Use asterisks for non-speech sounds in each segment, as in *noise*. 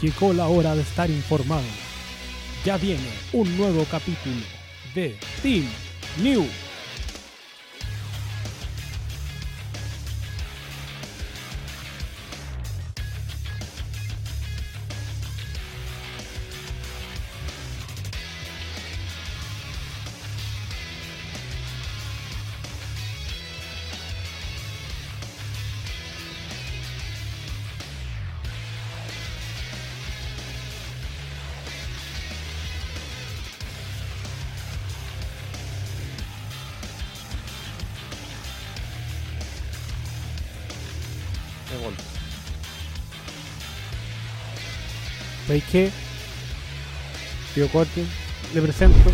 Llegó la hora de estar informado. Ya viene un nuevo capítulo de Team New. ¿Veis qué? Tío Corte, le presento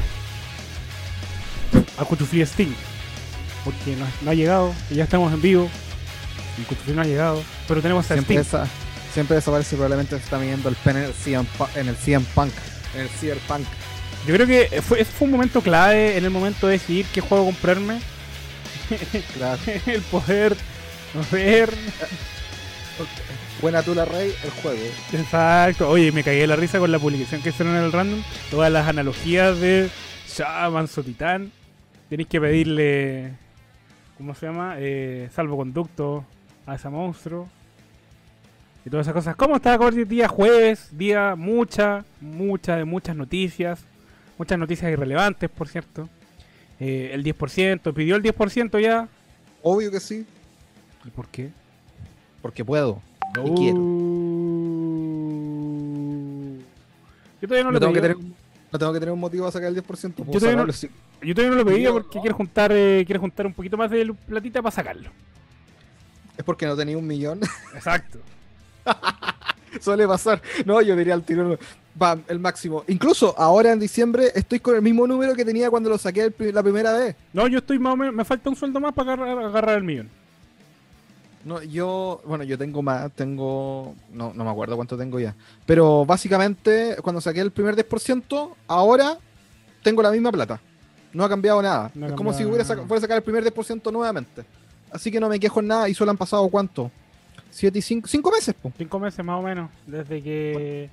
a Cuchufli Sting. Porque no, no ha llegado, y ya estamos en vivo. Y Cuchufli no ha llegado, pero tenemos a Siempre, Sting. esa, siempre desaparece probablemente se está midiendo el pene en el CM, Punk. En el Cyberpunk. Yo creo que fue, fue un momento clave en el momento de decidir qué juego comprarme. Claro. *laughs* el poder ver. Buena tula rey, el juego. Exacto. Oye, me cagué la risa con la publicación que hicieron en el random. Todas las analogías de Shaman, Titán. Tenéis que pedirle. ¿Cómo se llama? Eh, salvoconducto a ese monstruo. Y todas esas cosas. ¿Cómo está Cordy? Día jueves, día mucha, mucha, de muchas noticias. Muchas noticias irrelevantes, por cierto. Eh, el 10%, pidió el 10% ya. Obvio que sí. ¿Y por qué? Porque puedo. Y quiero. Uh. Yo todavía no, No lo tengo, que pedí. tener, no tengo que tener un motivo a sacar el 10%. Puedo Yo todavía no- sí. Yo todavía no lo pedía porque quiero juntar, eh, quiero juntar un poquito más de platita para sacarlo. Es porque no tenía un millón. *laughs* Exacto. Suele pasar. No, yo diría al tiro. Bam, el máximo. Incluso ahora en diciembre estoy con el mismo número que tenía cuando lo saqué la primera vez. No, yo estoy más o menos, me falta un sueldo más para agarrar, agarrar el millón. No, yo, bueno, yo tengo más, tengo, no, no me acuerdo cuánto tengo ya. Pero básicamente, cuando saqué el primer 10%, ahora tengo la misma plata. No ha cambiado nada. No es como si hubiera saca- fuera a sacar el primer 10% nuevamente. Así que no me quejo en nada y solo han pasado cuánto? ¿Siete y cinco? ¿Cinco meses? po. Cinco meses más o menos, desde que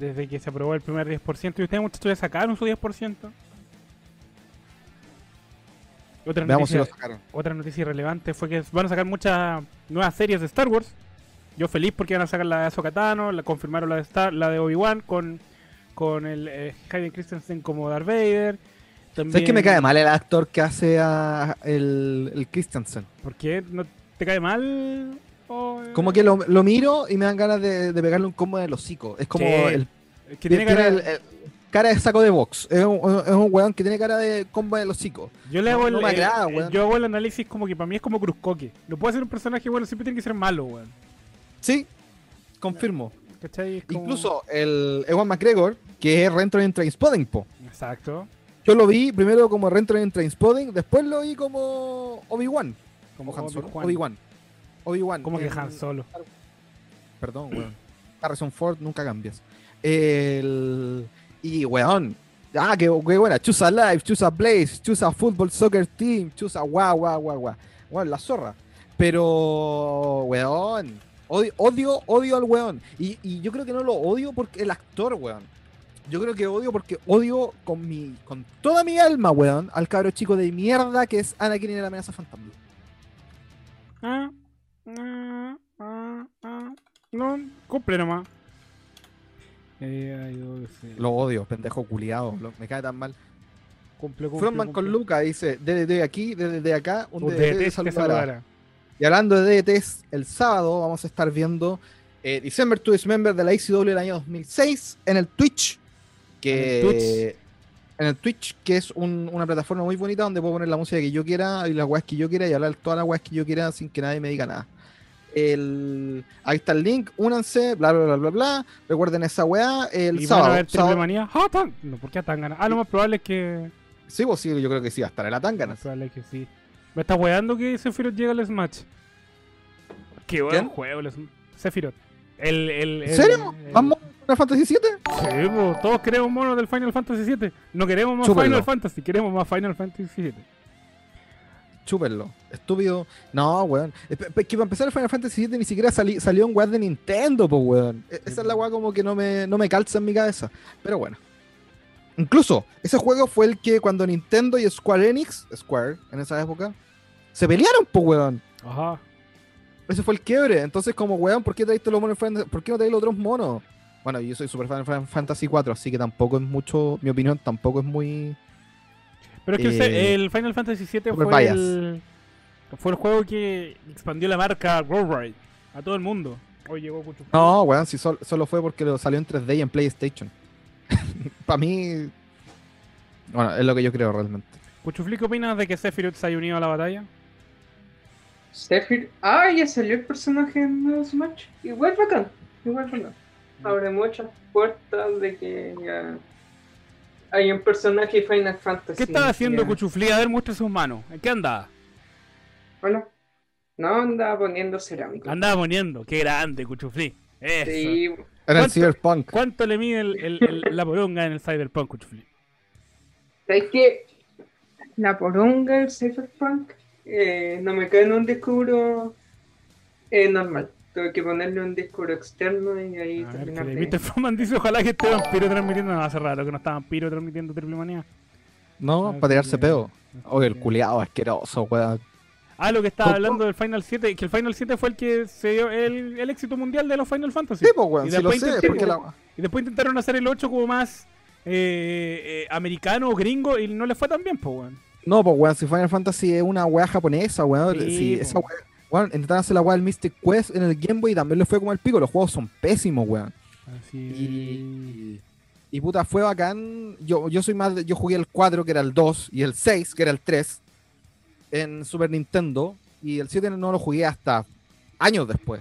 desde que se aprobó el primer 10%. ¿Y ustedes muchachos ya sacaron su 10%? Otra Veamos si noticia, lo sacaron. otra noticia irrelevante fue que van a sacar muchas nuevas series de Star Wars. Yo feliz porque van a sacar la de Ahsoka Tano, la confirmaron la de Star, la de Obi-Wan con, con el eh, Hayden Christensen como Darth Vader. ¿Sabes También- que me cae mal el actor que hace a el, el Christensen? ¿Por qué? ¿No te cae mal? Eh, Como que lo, lo miro y me dan ganas de, de pegarle un combo el hocico. Es como Sí, el, es que tiene tiene cara- el- el- cara de saco de box. Es un, es un weón que tiene cara de combo en el hocico. Yo le No- hago el, no me el- agrada, el- weón. yo hago el análisis como que para mí es como Cruzcoque. No puede ser un personaje bueno, siempre tiene que ser malo, weón. Sí, confirmo. Como- Incluso el Ewan McGregor, que es Rentro en Trainspotting, po. Exacto. Yo lo vi primero como Rentro en Trainspotting, después lo vi como Obi-Wan. Como Han Solo. Obi-Wan. Obi-Wan. Como que Han Solo. Perdón, weón. Harrison Ford, nunca cambias. El... Y, weón. Ah, qué, qué buena. Choose a Life, Choose a Blaze, Choose a Football Soccer Team, Choose a guau, guau, guau, guau. Weón, la zorra. Pero, weón. Odio, odio, odio al weón. Y, y yo creo que no lo odio porque el actor, weón. Yo creo que odio porque odio con mi con toda mi alma, weón, al cabro chico de mierda que es Anakin en la amenaza fantasma. Ah, ah, ah, ah. No, cumple nomás. Lo odio, pendejo culiado. me cae tan mal. Cumple, cumple, Frontman con. Luca dice DDD aquí, DDD acá, un Un DDT DDT te saludará. saludará. Y hablando de DDTs, el sábado vamos a estar viendo eh, December to Dismember de la ICW del año 2006 en el Twitch. Que, En el Twitch. en el Twitch, que es un- una plataforma muy bonita donde puedo poner la música que yo quiera y las weas que yo quiera y hablar todas las weas que yo quiera sin que nadie me diga nada. El, ahí está el link, únanse, bla bla bla bla bla. Recuerden esa weá el Y van sábado. a ver triple sábado- manía. Ah, tan- No, ¿por qué tan ganas? Ah, lo más probable es que. Sí, pues sí, yo creo que sí, hasta en la Lo tangana. más probable es que sí. Me está weando que Sephiroth llega al Smash. Qué buen juego el Sephiroth. El, el, ¿En serio? ¿Vamos a Final Fantasy 7? Sí, po, todos queremos monos del Final Fantasy VII. No queremos más. Final Fantasy, queremos más Final Fantasy VII. Chúpenlo. Estúpido. No, weón. Es que para empezar el Final Fantasy VII ni siquiera sali- salió en weá de Nintendo, pues, weón. E- Esa es la weá como que no me, no me calza en mi cabeza. Pero bueno. Incluso, ese juego fue el que cuando Nintendo y Square Enix, Square, en esa época, se pelearon, pues, weón. Ajá. Ese fue el quiebre. Entonces, como, weón, ¿por qué traíste los monos? Final- ¿Por qué no traes los otros monos? Bueno, yo soy super fan de Final Fantasy 4, así que tampoco es mucho, mi opinión tampoco es muy... Pero es que el Eh, el Final Fantasy VII fue bias. el, fue el juego que expandió la marca Worldwide a todo el mundo. Hoy llegó Cuchufli. No, weón, si sol- solo fue porque lo salió en 3D y en PlayStation. *laughs* Para mí. Bueno, es lo que yo creo realmente. Cuchufli, ¿qué opinas de que Sephiroth se haya unido a la batalla? Sephiroth. Ah, ya salió el personaje en nuevo Smash. Igual bacán. Igual bacán. Abre muchas puertas de que ya hay un personaje de Final Fantasy. ¿Qué estaba haciendo ya. Cuchufli? A ver, muestra sus manos. ¿En qué andaba? Hola. No andaba poniendo cerámica. Andaba poniendo. Qué grande, Cuchufli. Eso. Sí, Era el ¿Cuánto- Cyberpunk. ¿Cuánto le mide el- el- el- la poronga en el Cyberpunk, Cuchufli? ¿Sabes que La poronga, el Cyberpunk, eh, no me cae en un disco duro eh, normal. Tuve que ponerle un disco externo y ahí A ver, terminar que de- Mr. Foreman dice ojalá que esté Vampiro transmitiendo. No, hace rato que no está Vampiro transmitiendo Triple Manía. No, para tirarse peo. Oye, el culiado asqueroso, weón. Ah, lo que estaba ¿Cómo? hablando del Final 7, que el Final 7 fue el que se dio el, el éxito mundial de los Final Fantasy. Sí, pues, weón, Y si lo después sé, porque la. Y después intentaron hacer el 8 como más eh, eh, americano o gringo y no les fue tan bien, pues, weón. No, pues, weón, si Final Fantasy es una weá japonesa, weón. Sí, si po. esa weá. Weón, intentaron hacer la weá del Mystic Quest en el Game Boy y también le fue como el pico. Los juegos son pésimos, weón. Así. Y, y puta, fue bacán. Yo, yo soy más. de- yo jugué el 4, que era el 2, y el 6, que era el 3, en Super Nintendo. Y el 7 no lo jugué hasta años después.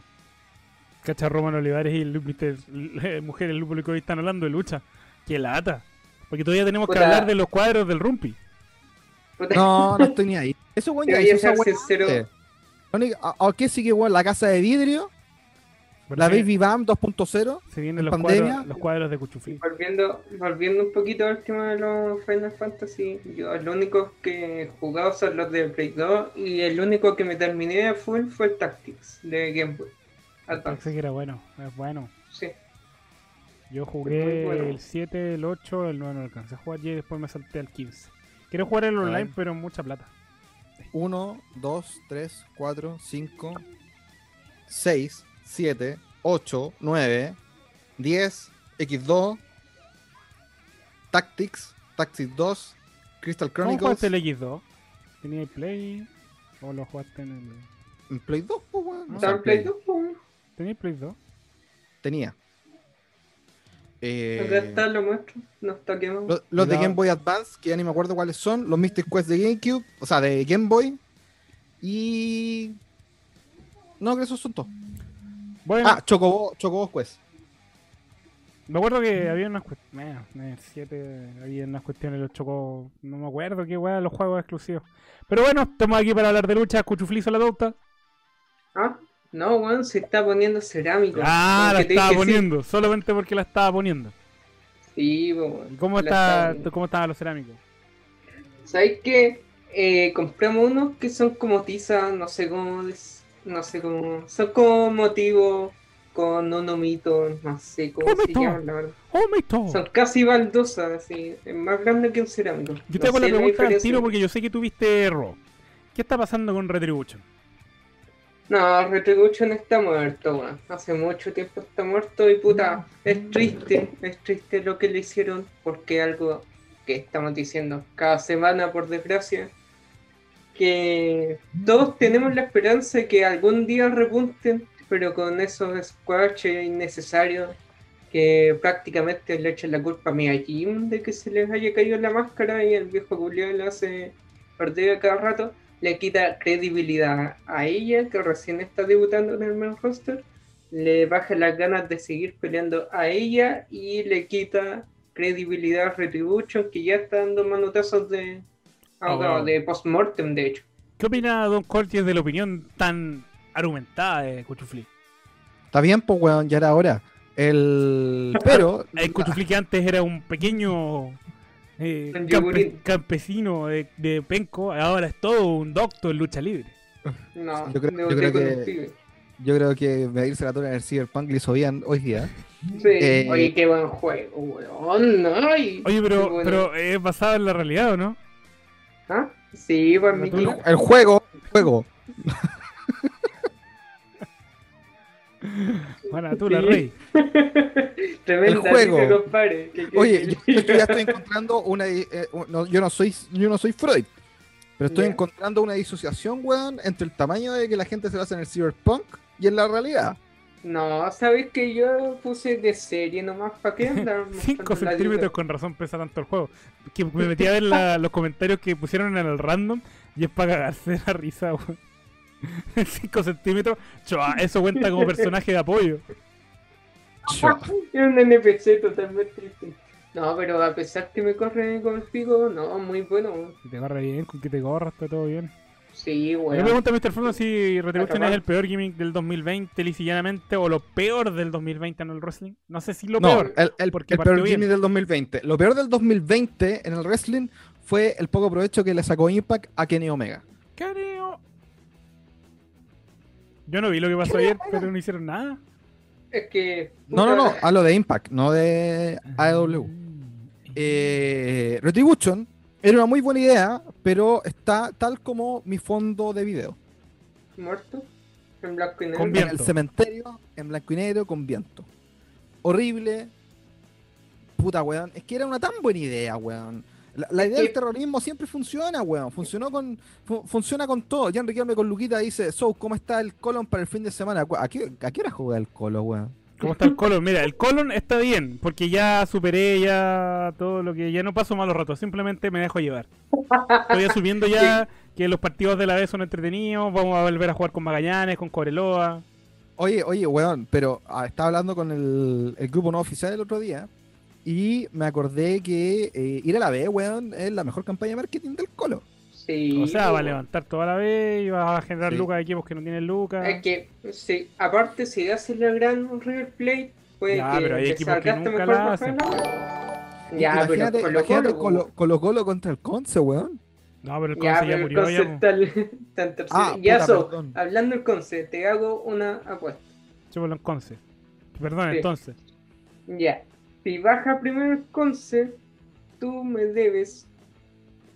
Cacha Roman Olivares y el Mr. eh, *laughs* Mujer, el público hoy están hablando de lucha. Qué lata. Porque todavía tenemos que hablar de los cuadros del Rumpi. Puta, No, no estoy ni ahí. Eso, weón, Te ya voy a ser weá sincero. antes. La única- ¿A, a qué sigue, weón? La casa de vidrio, la Baby Bam 2.0. Se vienen en los pandemia. cuadros, los cuadros de Cuchufli. Volviendo, volviendo un poquito al tema de los Final Fantasy, yo los únicos que he jugado son los de Play 2 y el único que me terminé de full fue el Tactics de Game Boy Advance. Que era bueno. Es bueno. Sí. Yo jugué bueno. el 7, el 8, el 9 no alcancé a jugar y después me salté al 15. Quiero jugar el online, pero mucha plata. 1, 2, 3, 4, 5, 6, 7, 8, 9, 10, X2, Tactics, Tactics 2, Crystal ¿Cómo Chronicles. jugaste el X2? ¿Tenía el Play? ¿O lo jugaste en el.? En Play 2, pues, weón. O ¿Está sea, en Play Play- 2? po? ¿Tenía el Play 2? Tenía. Eh, lo muestro. Los, los de. Game Boy Advance, que ya ni me acuerdo cuáles son. Los Mystic Quest de GameCube, o sea, de Game Boy. Y. No, creo que esos son todos. Bueno, Ah, Chocobo, Chocobo Quest. me acuerdo que había unas cuestiones. En el 7 había unas cuestiones los chocos. No me acuerdo qué weá, los juegos exclusivos. Pero bueno, estamos aquí para hablar de lucha. Cuchuflizo la torta. Ah, no, weón, se está poniendo cerámico. Ah, la estaba sí. poniendo. Solamente porque la estaba poniendo. Sí, weón. ¿Y cómo, está, estaba cómo estaban los cerámicos? ¿Sabes qué? Eh, compramos unos que son como tiza, no sé cómo, no sé cómo, son como motivos con un mito, no sé cómo Un se llaman, la verdad. ¡Oh! Son casi baldosas, así, es más grande que un cerámico. Yo te No hago la pregunta al tiro porque yo sé que tuviste Raw. ¿Qué está pasando con Retribution? No, Retribution está muerto. Hace mucho tiempo está muerto y puta, es triste, es triste lo que le hicieron porque algo que estamos diciendo cada semana, por desgracia, que todos tenemos la esperanza de que algún día repunten, pero con esos squashes innecesarios que prácticamente le echan la culpa a Miyajin de que se les haya caído la máscara y el viejo culiao le hace perder a cada rato le quita credibilidad a ella, que recién está debutando en el main roster, le baja las ganas de seguir peleando a ella y le quita credibilidad a Retribution, que ya está dando manotazos de, Oh. de post-mortem, de hecho. ¿Qué opina Don Cortés de la opinión tan argumentada de Cuchufli? Está bien, pues, weón, ya era hora. El. Pero. *laughs* El Cuchufli que antes era un pequeño eh, campe- campesino de, de Penco, ahora es todo un doctor en lucha libre. No, Yo creo- yo creo que-. Yo creo que medirse la tora en el Cyberpunk le hizo bien hoy día. Sí, Eh, oye, qué buen juego, weón. Ay, Oye, pero, bueno. pero es basado en la realidad, ¿o no? ¿Ah? Sí, pues mi Tú- tío. El juego, juego. *laughs* Sí. rey. *laughs* Tremenda El juego. Que- que- Oye, yo, yo ya estoy encontrando una. eh, no, yo no soy, yo no soy Freud, pero estoy encontrando una disociación, weón, entre el tamaño de que la gente se basa en el cyberpunk y en la realidad. No, sabes que yo puse de serie nomás para qué andar 5 *laughs* mostrando la centímetros con razón pesa tanto el juego. Que me metí a ver la- los comentarios que pusieron en el random y es para cagarse la risa, weón. *laughs* 5 centímetros, chua, eso cuenta como personaje de apoyo. Chua. *laughs* Es un NPC totalmente distinto. No, pero a pesar que me corre con el pico, no, muy bueno. Si te corre bien, con que te corras, está todo bien. Sí, Me weón. pregunta Mr. Fondo si Retribution es el peor gimmick del 2020, lisa y llanamente, o lo peor del 2020 en el wrestling. No sé si lo No, peor. el, el, porque el peor bien. gimmick del 2020. Lo peor del 2020 en el wrestling fue el poco provecho que le sacó Impact a Kenny Omega. Careo. Yo no vi lo que pasó ayer, pero no hicieron nada. Es que. No, no, no, hablo de Impact, no de AEW. Eh, Retribution era una muy buena idea, pero está tal como mi fondo de video. Muerto. En blanco y negro. Con En viento. el cementerio, en blanco y negro, con viento. Horrible. Puta, weón. Es que era una tan buena idea, weón. La, idea que- del terrorismo siempre funciona, weón. Funcionó con, fu- funciona con todo. Ya Enrique con Luquita dice, So, ¿cómo está el Colon para el fin de semana? ¿A qué, a qué hora juega el Colo, weón? ¿Cómo está el colon? Mira, el colon está bien, porque ya superé ya todo lo que... Ya no paso malos ratos, simplemente me dejo llevar. Estoy asumiendo ya *laughs* que los partidos de la vez son entretenidos, vamos a volver a jugar con Magallanes, con Cobreloa. Oye, oye, weón, pero ah, estaba hablando con el, el grupo no oficial el otro día y me acordé que eh, ir a la B, weón, es la mejor campaña de marketing del Colo. Sí. O sea, va a levantar toda la vez y va a generar Sí. lucas de equipos que no tienen lucas. Es que, sí, aparte, si haces la gran River Plate, puede Ya, que pero hay te equipos que nunca mejor la hacen. la- Ya, pero imagínate, Colo imagínate Colo, Colo, Colo Colo contra el Conce, weón. No, pero el Ya, Conce ya, pero el murió Conce ya. está, el- está en *laughs* tercera. Ah, ya, puta, so, perdón. hablando del Conce, te hago una apuesta. Chúpalo en Conce. Perdón, Sí. entonces. Ya, si baja primero el Conce, tú me debes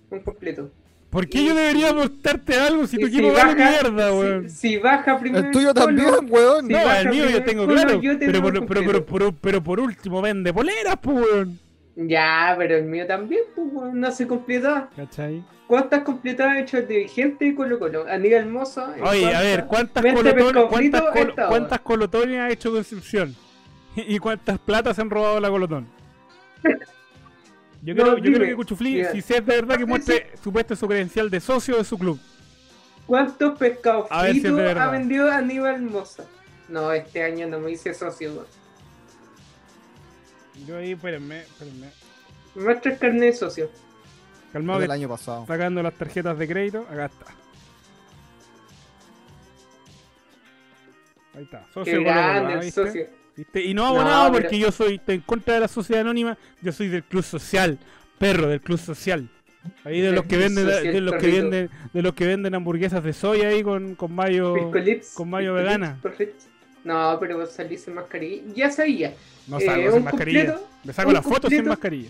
un completo. ¿Por qué Y yo debería si- apostarte algo si tu equipo vale mierda, si- weón? Si, baja primero El tuyo Colo, también, weón. No, baja el mío yo tengo Colo, claro. yo te Pero por, pero, pero, pero, pero por último vende poleras, pues, weón. Ya, pero el mío también, pues, weón, no se completaba. ¿Cachai? ¿Cuántas completadas ha hecho el dirigente y Colo Colo? Aníbal Moza. en Oye, a ver, ¿cuántas, colotones, pescado cuántas, frito, col- esta hora. cuántas colotones ha hecho Concepción? *laughs* ¿Y cuántas platas se han robado la colotón? Yo, No, creo, yo dime. creo que Cuchuflí, Mira. si es de verdad que muestre su puesto su credencial de socio de su club. ¿Cuántos pescados A si ha vendido Aníbal Moza? No, este año no me hice socio. Yo ahí, espérenme, espérenme. Me muestra el carnet de socio. Calmado del que año pasado. sacando las tarjetas de crédito, acá está. Ahí está, socio Qué de Colo Colo, grande ¿ah? el socio. ¿Viste? Y no abonado No, pero- porque yo soy estoy en contra de la sociedad anónima, yo soy del club social, perro del club social. Ahí de los que venden social, de los que venden de los que venden hamburguesas de soya ahí con, con mayo Piscolits, con mayo vegana. correcto. No, pero salís sin mascarilla. Ya sabía. No Eh, salgo un sin mascarilla. completo, Me saco un las fotos sin mascarilla.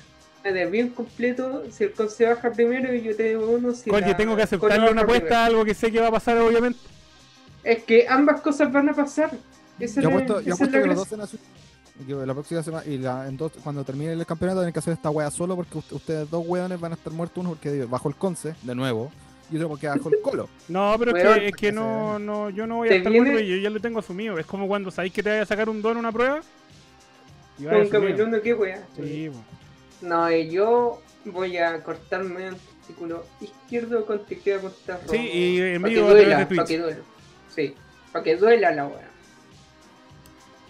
Bien completo, si el conce baja primero y yo te debo uno. Si Oye, la tengo que aceptarle una apuesta a algo que sé que va a pasar obviamente. Es que ambas cosas van a pasar. Esa Yo apuesto, yo apuesto que los dos en azul. la próxima semana y la, en dos- cuando termine el campeonato tienen que hacer esta wea solo porque ust- ustedes dos weones van a estar muertos uno porque bajo el Conce de nuevo y otro porque bajo el Colo. *laughs* No, pero es que, es que no, no, yo no voy a estar viene- muerto y yo ya lo tengo asumido. Es como cuando sabéis que te vaya a sacar un don en una prueba. Y Con. Cameluno, qué wea. Sí. No, yo voy a cortarme el artículo izquierdo con teclado contra rojo. Sí, y en vivo a través de pa' Twitch. que duela. Sí, para que duela la wea.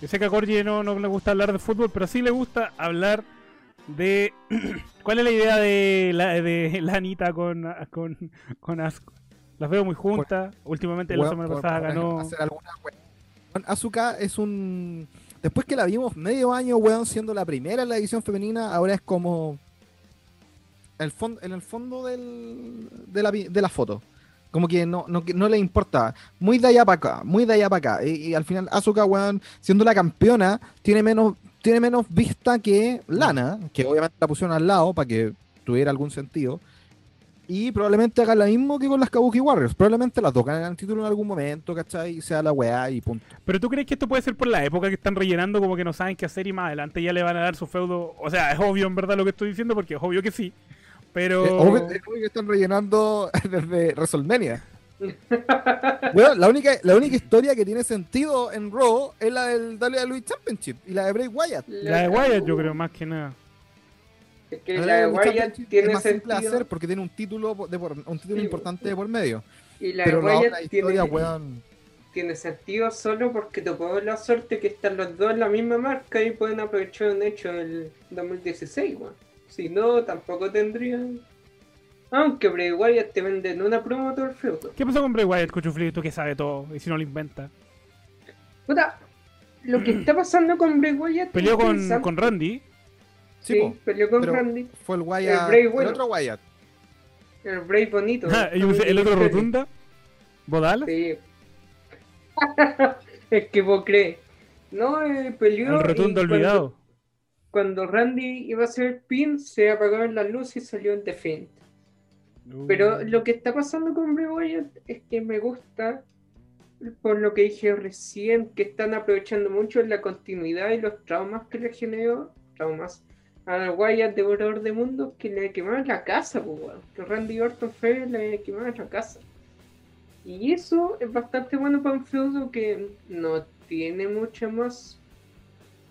Yo sé que a Corgi no, no le gusta hablar de fútbol, pero sí le gusta hablar de. *clears throat* ¿Cuál es la idea de la, de la Anita con, con, con Asco? Las veo muy juntas. Últimamente la Weón, semana por- pasada por ganó. hacer alguna Asuka es un. Después que la vimos medio año, weón, siendo la primera en la división femenina, ahora es como. el fondo, en el fondo del, de, la, de la foto. Como que no, no, no le importa. Muy de allá para acá, muy de allá para acá. Y, y al final, Asuka, weón, siendo la campeona, tiene menos, tiene menos vista que Lana, que obviamente la pusieron al lado para que tuviera algún sentido. Y probablemente haga lo mismo que con las Kabuki Warriors. Probablemente las dos ganen el título en algún momento, ¿cachai? Y sea la weá y punto. Pero tú crees que esto puede ser por la época que están rellenando, como que no saben qué hacer y más adelante ya le van a dar su feudo. O sea, es obvio en verdad lo que estoy diciendo, porque es obvio que sí. Pero. Eh, obvio- es obvio que están rellenando *laughs* desde WrestleMania. Bueno, la única, la única historia que tiene sentido en Raw es la del WWE Championship y la de Bray Wyatt. La de Wyatt, yo creo, más que nada. Es que La la de Wyatt Championship tiene es más simple sentido. hacer porque tiene un título de por- un título Sí, importante de por medio. Y la Pero de la Wyatt otra historia, tiene, weón. tiene sentido solo porque tocó la suerte que están los dos en la misma marca y pueden aprovechar un hecho del 2016, weón. Si no, tampoco tendrían. Aunque Bray Wyatt te venden una promo todo el feudo. ¿Qué pasó con Bray Wyatt, Cuchufli? Tú que sabe todo, y si no lo inventa. Puta, lo que está pasando con Bray Wyatt. Peleó con, con Randy. Sí, Sí, po, peleó con pero- Randy. fue el Wyatt. El Bray El, otro Wyatt. El Bray bonito. *laughs* Ah, el otro rotunda. Bodal. Sí. *laughs* es que vos crees. No, eh, peleó. El rotundo olvidado. Cuando Randy iba a hacer pin, se apagaron las luces y salió en defense. Pero lo que está pasando con Bray Wyatt es que me gusta, por lo que dije recién, que están aprovechando mucho la continuidad y los traumas que le generó, traumas, a Wyatt devorador de mundos que le quemaron la casa, pues. Que Randy Orton fue le quemaron la casa. Y eso es bastante bueno para un feudo que no tiene mucha más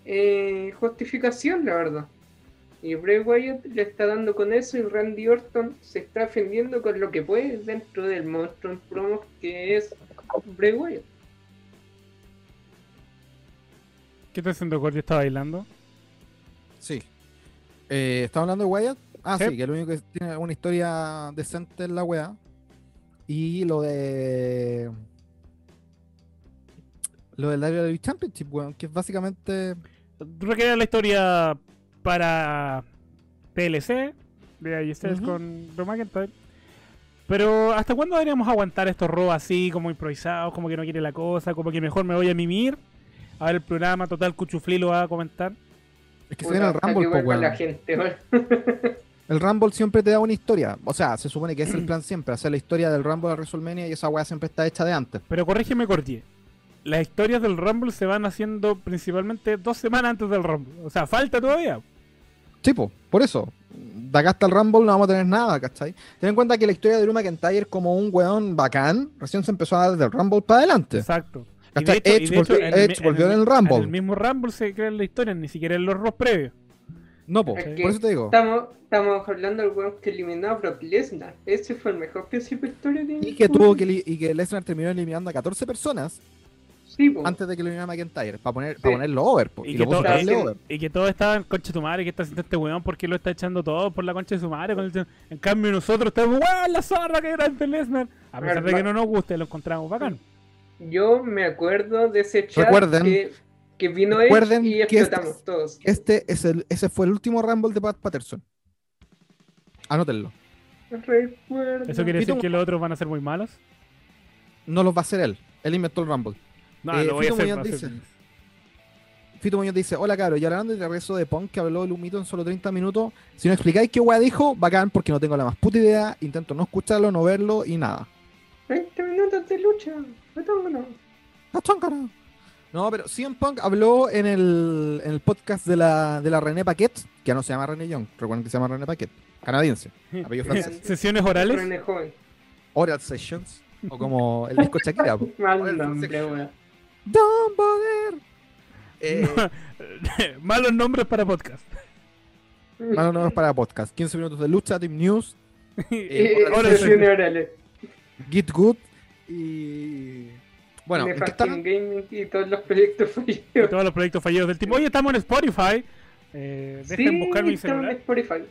eh, justificación, la verdad. Y Bray Wyatt le está dando con eso y Randy Orton se está defendiendo con lo que puede dentro del monstruo en promos que es Bray Wyatt. ¿Qué está haciendo Corey? ¿Está bailando? Sí. Eh, ¿Estamos hablando de Wyatt? Ah, Sí. sí, que lo único que tiene una historia decente en la weá. Y lo de. Lo del WWE Championship, weón, que es básicamente. Tú recreas la historia para TLC de ahí ustedes Ujú. con Drew McIntyre. Pero ¿hasta cuándo deberíamos aguantar estos robos así, como improvisados, como que no quiere la cosa, como que mejor me voy a mimir? A ver el programa, total, Cuchufli lo va a comentar. Es que se viene el Rumble, que po, vuelva weón. la gente. *laughs* El Rumble siempre te da una historia. O sea, se supone que es el *clears throat* plan siempre, hacer la historia del Rumble a WrestleMania y esa weá siempre está hecha de antes. Pero corrígeme, Cortier. Las historias del Rumble se van haciendo principalmente dos semanas antes del Rumble. O sea, falta todavía. Sí, po, por eso. De acá hasta el Rumble no vamos a tener nada, ¿cachai? Ten en cuenta que la historia de Drew McIntyre como un weón bacán, recién se empezó a dar desde el Rumble para adelante. Exacto. Y ¿Cachai? de hecho- y Edge de hecho, volvió- en el Edge mi- volvió en el mi- Rumble. En el mismo Rumble se crea la historia, ni siquiera en los Raws previos. No, po, por eso te digo. Estamos, estamos hablando del weón que eliminó a Brock Lesnar. Ese fue el mejor principio de historia de Y que tuvo que y que Lesnar terminó eliminando a 14 personas Sí, antes de que lo eliminara McIntyre, para poner, Sí. para ponerlo over, po, Y, y, que todo- over. y que todos estaban, concha de tu madre, ¿qué está haciendo este weón? ¿Por qué lo está echando todo por la concha de su madre? Con el- En cambio nosotros estamos, weón, la zorra que era este Lesnar. A pesar de que no nos guste, lo encontramos bacán. Yo me acuerdo de ese chat Recuerden- que, que vino recuerden Edge y que explotamos este- todos. Este es el, ese fue el último Rumble de Pat Patterson. Anótenlo. Recuerdo. ¿Eso quiere decir que los otros van a ser muy malos? No los va a hacer él. Él inventó el Rumble. No, Eh, lo voy a Fito hacer. Muñoz va a dice- Fito Muñoz dice, hola caro, y hablando del regreso de Punk que habló del humito en solo 30 minutos, si no explicáis qué weá dijo, bacán, porque no tengo la más puta idea, intento no escucharlo, no verlo y nada. 20 minutos de lucha. Ah, cháncara. No, pero CM Punk habló en el, en el podcast de la, de la René Paquet, que ya no se llama René Young, recuerden que se llama René Paquet, canadiense, *laughs* apellido francés. Sesiones orales. René Joven. Oral Sessions, o como el disco Shakira. *laughs* Mal nombre. Don Poder. Eh, *laughs* Malos nombres para podcast. Malos nombres para podcast. 15 minutos de lucha, Team News, *laughs* Eh, orales. Get Good y. Bueno, ¿en qué? Gaming y todos los proyectos Y fallidos. todos los proyectos fallidos del tipo. Oye, estamos en Spotify. Eh, dejen Sí, buscar mi estamos en celular. Spotify.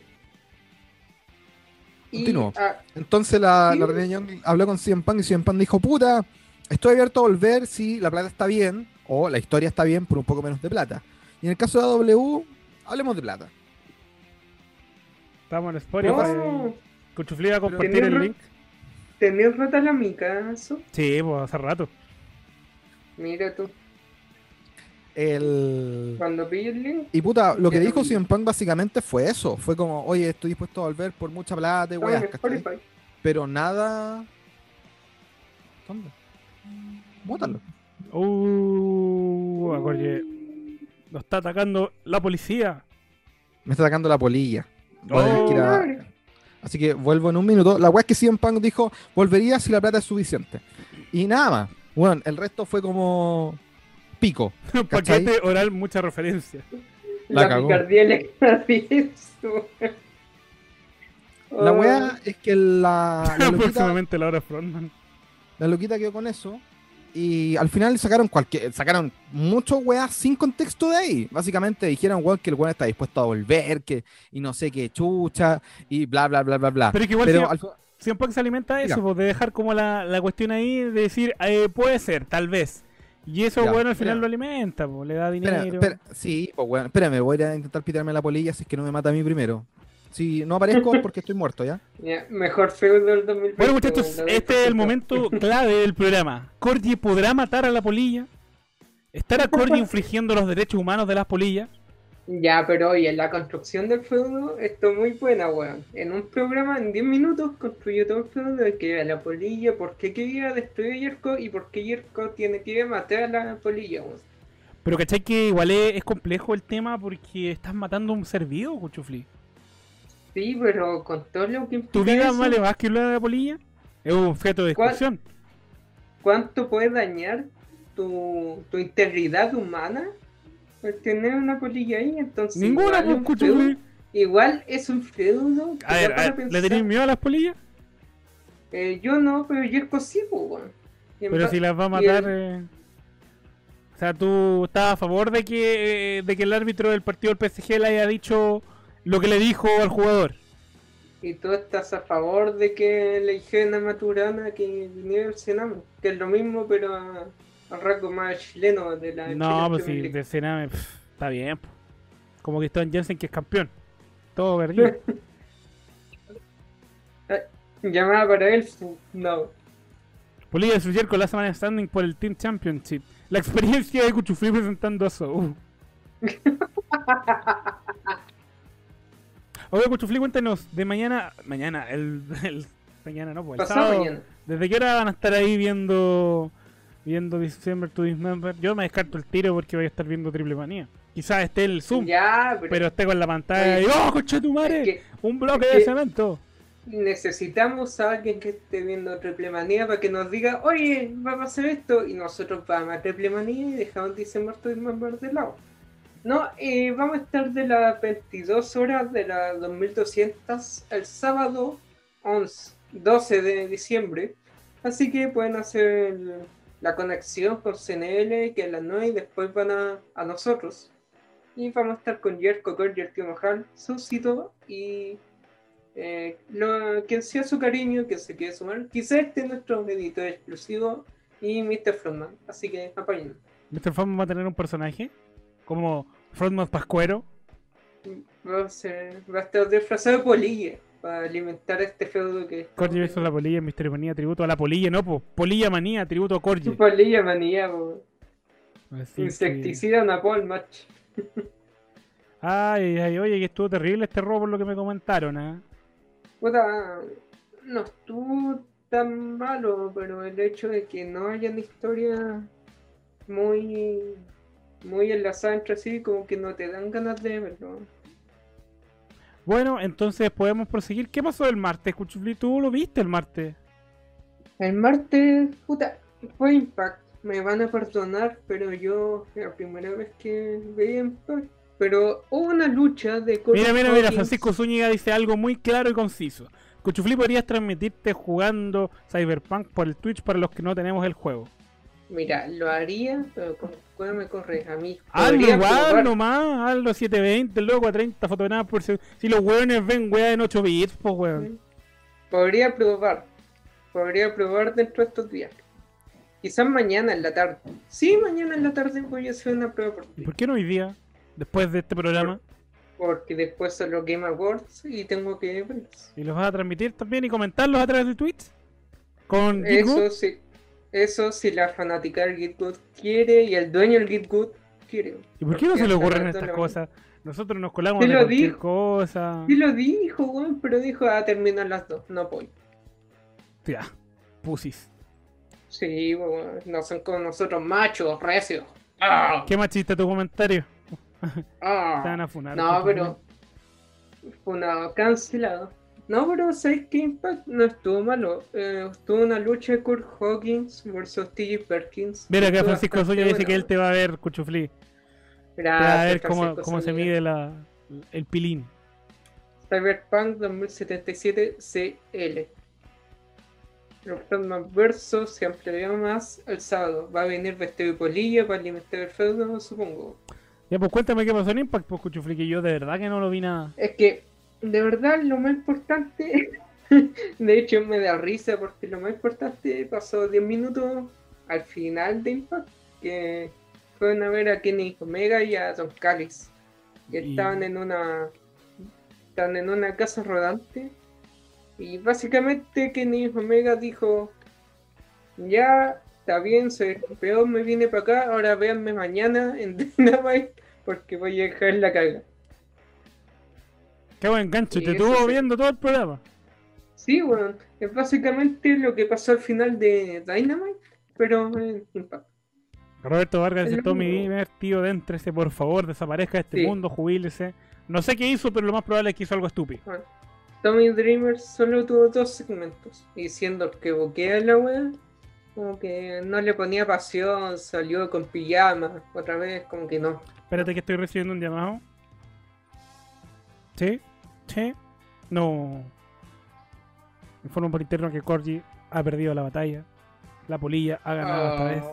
Y, Continúo. ah, Entonces la, Sí. la Young habló con CM Punk y CM Punk dijo: Puta, estoy abierto a volver si la plata está bien o la historia está bien por un poco menos de plata. Y en el caso de AW, hablemos de plata. Estamos en Spotify. No, Cuchufli va a compartir el link. ¿tenías rota la mica, eso? Sí, pues hace rato. Mira tú, El... cuando pille el link, Y puta, lo que dijo. CM Punk básicamente fue eso. Fue como, oye, estoy dispuesto a volver por mucha plata y weas. Pero nada. ¿Dónde? Bótalo. Uh, acorde. Lo está atacando la policía. Me está sacando la polilla. Voy a tener que ir a- Madre. Así que vuelvo en un minuto. La wea es que CM Punk dijo, volvería si la plata es suficiente. Y nada más. Bueno, el resto fue como pico. *laughs* Paquete oral, mucha referencia. La La, cagó. *laughs* La Oh, wea es que la, la *laughs* Próximamente la hora Frontman. La loquita quedó con eso. Y al final sacaron cualquier, sacaron muchos weas sin contexto de ahí. Básicamente dijeron weón que el weón está dispuesto a volver, que, y no sé qué chucha, y bla bla bla bla bla. Pero que igual Pero Pero al Siempre se alimenta de eso, pues, de dejar como la, la cuestión ahí, de decir, eh, puede ser, tal vez. Y eso, Ya, bueno, al final mira. lo alimenta, pues, le da dinero. Espera, espera, sí, pues bueno, espérame, voy a intentar pitarme la polilla si es que no me mata a mí primero. Si no aparezco es *laughs* porque estoy muerto, ¿ya? mejor feudo del 2020. Bueno, muchachos, este es el momento *laughs* clave del programa. ¿Corgi podrá matar a la polilla? ¿Estará Corgi *laughs* infringiendo los derechos humanos de las polillas? Ya, pero oye, la construcción del feudo está muy buena, weón. En un programa, en 10 minutos, construyó todo el feudo de que a la polilla, por qué quería destruir a Yerko y por qué Yerko tiene que matar a la polilla, weón. Pero ¿cachai que igual es, es complejo el tema porque estás matando a un ser vivo, Cuchufli? Sí, pero con todo lo que ¿Tu vida eso, vale más que la de la polilla? Es un objeto de discusión. ¿cuánto puede dañar tu, tu integridad humana el tener una polilla ahí? Entonces, Ninguna, igual, pues, un feudo- igual es un feudo. A ver, a ver, ¿le tenéis miedo a las polillas? Eh, yo no, pero Yerko sí, pues, Pero si las va a matar. el- eh, O sea, tú estás a favor de que, eh, de que el árbitro del partido del PSG le haya dicho lo que le dijo al jugador. Y tú estás a favor de que le dijeran a Maturana que viniera el Sename, que es lo mismo, pero a, a rasgo más chileno de la No, pues League. de Sename, pff, está bien. po. Como Cristóbal Jensen, que es campeón. Todo perdido. *laughs* Llamada para él, no. Polilla de Suyer con la semana standing por el Team Championship. La experiencia de Cuchufli presentando a Sou. *laughs* Oye, Cuchufli, cuéntanos de mañana. Mañana, el. el- mañana no, pues el Pasado sábado. mañana. ¿Desde qué hora van a estar ahí viendo. Viendo December to Dismember? Yo me descarto el tiro porque voy a estar viendo Triple Manía. Quizás esté el Zoom, Ya, pero, pero esté con la pantalla y ¡Oh, concha tu es madre! que ¡Un bloque es de cemento! necesitamos a alguien que esté viendo Triple Manía para que nos diga, oye, va a pasar esto, y nosotros vamos a Triple Manía y dejamos Muerto y más de lado. No, eh, vamos a estar de las 22 horas de las 2200 el sábado 11, 12 de diciembre. Así que pueden hacer la conexión con CNL, que es las 9 y después van a, a nosotros. Y vamos a estar con Jerko, Gordy, el tío Susito y eh, quien sea su cariño, que se quiere sumar. Quizás este es nuestro editor exclusivo y Mr. Frontman. Así que apáñenlo. ¿Mr. Frontman va a tener un personaje? Como Frontman Pascuero. A, ser, va a estar disfrazado de polilla para alimentar este feudo que Corgi versus la polilla en Misterio Manía, tributo a la polilla, no, po. Polilla Manía, tributo a Corgi. Polilla manía, po. Así que- insecticida Napol, match. *laughs* Ay, ay, oye, que estuvo terrible este robo por lo que me comentaron, ¿ah? Puta, no estuvo tan malo, pero el hecho de que no hayan historias muy muy enlazadas entre sí, como que no te dan ganas de verlo. Bueno, entonces podemos proseguir. ¿Qué pasó el martes, Cuchufli? ¿Tú lo viste el martes? El martes, puta, fue Impact. Me van a perdonar, pero yo la primera vez que veía Impact. Pero hubo una lucha de Cody Mira, mira, mira. Francisco Zúñiga dice algo muy claro y conciso. Cuchufli podrías transmitirte jugando Cyberpunk por el Twitch para los que no tenemos el juego. Mira, lo haría, pero con cuál me corre a mí. Hazlo igual nomás, hazlo 720, luego a 30 fotogramas por segundo. Si los weones ven weá en 8 bits, pues weón. Podría probar. Podría probar dentro de estos días. Quizás mañana en la tarde. Sí, mañana en la tarde voy a hacer una prueba por ¿Y ti. por qué no hoy día? Después de este programa. Porque después son los Game Awards y tengo que verlos. ¿Y los vas a transmitir también y comentarlos a través de Twitch? Con Eso sí. Eso si la fanática del Gitgood quiere y el dueño del Gitgood quiere. ¿Y por qué no se le ocurren estas cosas? Nosotros nos colamos Sí de lo cualquier dijo. cosa. Sí lo dijo, weón, pero dijo a terminar las dos. No voy. Tía, pusis. Sí, weón, no son como nosotros machos, recios. Ah, ¿Qué machista tu comentario? ah. Te van a funar. No, pero una cancelado. No, pero ¿sabes qué Impact? No estuvo malo. Eh, estuvo una lucha de Kurt Hawkins versus T.J. Perkins. Mira que Francisco Zúñiga dice bueno. que él te va a ver, Cuchufli. Te va a Gracias, ver cómo, cómo se mide la, el pilín. Cyberpunk 2077 CL. Los Frontman versus se ampliará más el sábado. Va a venir vestido de polilla para alimentar el feudo, supongo. Ya, pues cuéntame qué pasó en Impact, pues Cuchufli, que yo de verdad que no lo vi nada. Es que, de verdad, lo más importante, *laughs* de hecho me da risa porque lo más importante pasó 10 minutos al final de Impact, que fueron a ver a Kenny Omega y a Don Callis, que Y- estaban en una estaban en una casa rodante y básicamente Kenny Omega dijo ya está bien, soy el campeón, me vine para acá, ahora véanme mañana en *laughs* Dynamite porque voy a dejar la caga. Qué buen gancho, te estuvo viendo todo el programa. Sí, bueno, es básicamente lo que pasó al final de Dynamite, pero en Impact. Roberto Vargas dice, Tommy. Dreamer, tío, déntrese, por favor, desaparezca de este Sí. mundo, jubílese. No sé qué hizo, pero lo más probable es que hizo algo estúpido. Bueno, Tommy Dreamer solo tuvo dos segmentos, y siendo que boquea la wea, como que no le ponía pasión, salió con pijama, otra vez como que no. Espérate que estoy recibiendo un llamado. ¿Sí? ¿Sí? No. Informo por interno que Corgi ha perdido la batalla. La polilla ha ganado esta vez.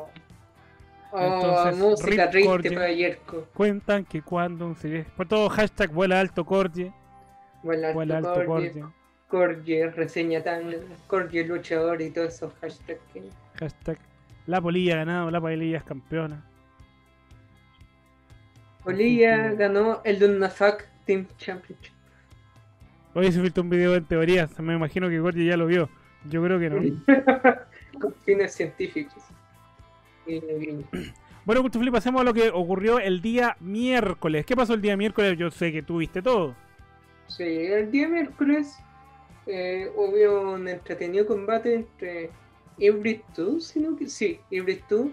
Oh, Entonces, música triste Corgi. para Yerko. Cuentan que cuando un serie- Por todo hashtag vuela alto Corgi. Vuela Vuela alto Corgi, reseña tan, Corgi luchador y todos esos hashtags que... Hashtag la polilla ha ganado, la polilla es campeona. Que- ganó el Dunafak Team Championship. Hoy se filtró un video en teorías. Me imagino que Corgi ya lo vio. Yo creo que no. *laughs* Con fines científicos. Y- Bueno, Cuchufli, pasemos a lo que ocurrió el día miércoles. ¿Qué pasó el día miércoles? Yo sé que tú viste todo. Sí, el día miércoles eh, hubo un entretenido combate entre Hybrid 2, sino que sí, Hybrid 2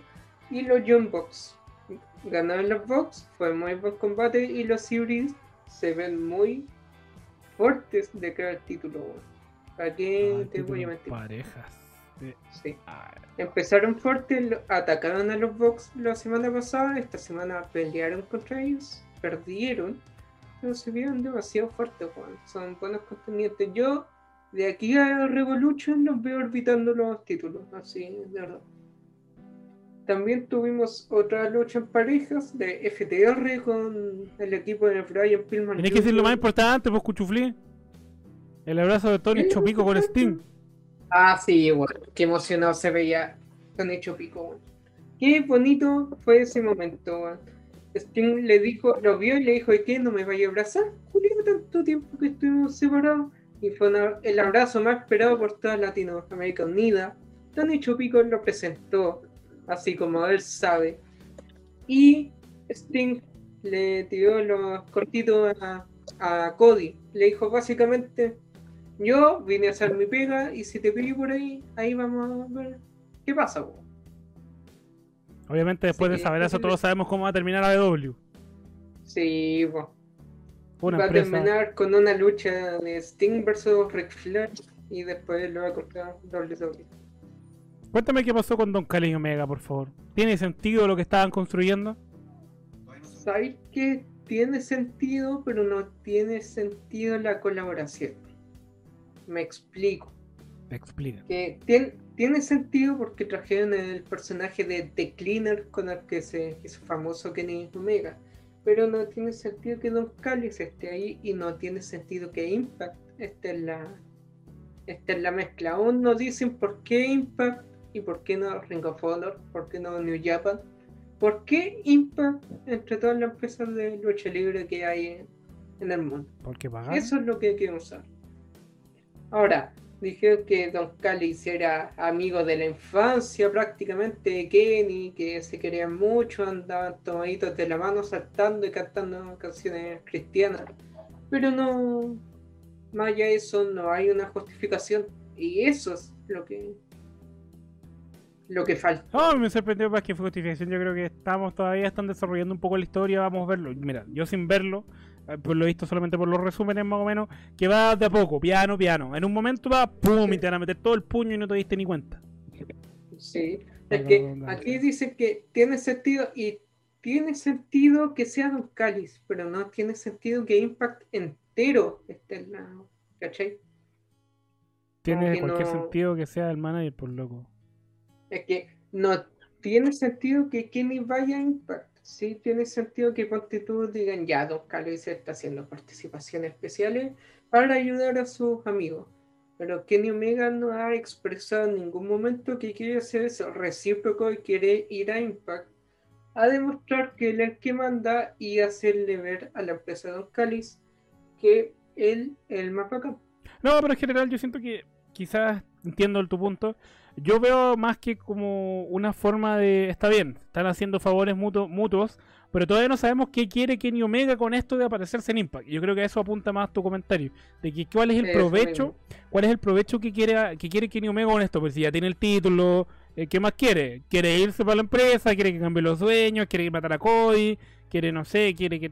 y los Young Bucks. Ganaron los Bucks, fue muy buen combate y los Hybrids se ven muy fuertes de cara al título. weón. ¿Para qué Ah, te voy a mentir? Parejas. de- Sí. ah, Empezaron fuertes, atacaron a los Bucks la semana pasada, esta semana pelearon contra ellos, perdieron, pero se vieron demasiado fuertes, Juan. Son buenos contendientes. Yo, de aquí a Revolution, los veo orbitando los títulos, así, de verdad. También tuvimos otra lucha en parejas de FTR con el equipo de Brian Pillman. Tenés que decir lo más importante, pues, Cuchufli. El abrazo de Tony. Chopico con Sting. Ah, sí, bueno, qué emocionado se veía con hecho pico. weón. Qué bonito fue ese momento. weón. Sting le dijo, lo vio y le dijo, ¿y qué? ¿No me vaya a abrazar? Julio, tanto tiempo que estuvimos separados. Y fue una- el abrazo más esperado por toda Latinoamérica Unida. Tony Chopico lo presentó, así como él sabe. Y Sting le tiró los cortitos a, a Cody. Le dijo básicamente, yo vine a hacer mi pega y si te pillo por ahí, ahí vamos a ver qué pasa. Obviamente, después Sí, de saber eso, es- todos sabemos cómo va a terminar la W. Sí, po. Una va a terminar con una lucha de Sting versus Ric Flair y después lo va a comprar WWE. Cuéntame qué pasó con Don Cali y Omega, por favor. ¿Tiene sentido lo que estaban construyendo? ¿Sabes que tiene sentido, pero no tiene sentido la colaboración? Me explico. Explica. que tiene, tiene sentido porque trajeron el personaje de The Cleaner con el que se hizo famoso Kenny Omega. Pero no tiene sentido que Don Callis esté ahí y no tiene sentido que Impact esté en la, esté en la mezcla. Aún no dicen por qué Impact y por qué no Ring of Honor, por qué no New Japan. ¿Por qué Impact entre todas las empresas de lucha libre que hay en, en el mundo. Eso es lo que queremos saber. Ahora, dijeron que Don Callis era amigo de la infancia prácticamente de Kenny, que se querían mucho, andaban tomaditos de la mano saltando y cantando canciones cristianas. Pero no, más allá de eso, no hay una justificación. Y eso es lo que lo que falta. No, me sorprendió más que fue justificación. Yo creo que estamos todavía están desarrollando un poco la historia. Vamos a verlo. Mira, yo sin verlo, eh, pues lo he visto solamente por los resúmenes más o menos, que va de a poco, piano, piano. En un momento va, pum, y te van a meter todo el puño y no te diste ni cuenta. Sí, es que aquí dicen que tiene sentido y tiene sentido que sea Don Cáliz, pero no tiene sentido que Impact entero esté en la. ¿cachai? Tiene cualquier no- sentido que sea el manager, por loco. Es que no tiene sentido que Kenny vaya a Impact. Sí, tiene sentido que ponte digan ya, Don Cáliz está haciendo participaciones especiales para ayudar a sus amigos. Pero Kenny Omega no ha expresado en ningún momento que quiere hacer eso recíproco y quiere ir a Impact a demostrar que él es el que manda y hacerle ver a la empresa Don Callis que él es el más bacán. No, pero en general yo siento que quizás entiendo tu punto. Yo veo más que como una forma de. Está bien, están haciendo favores mutuo- mutuos, pero todavía no sabemos qué quiere Kenny Omega con esto de aparecerse en Impact. Yo creo que a eso apunta más tu comentario. De que cuál es el provecho, cuál es el provecho que quiere, que quiere Kenny Omega con esto. Pues si ya tiene el título, eh, ¿qué más quiere? ¿Quiere irse para la empresa? ¿Quiere que cambie los dueños? ¿Quiere matar a Cody? ¿Quiere, no sé, quiere que.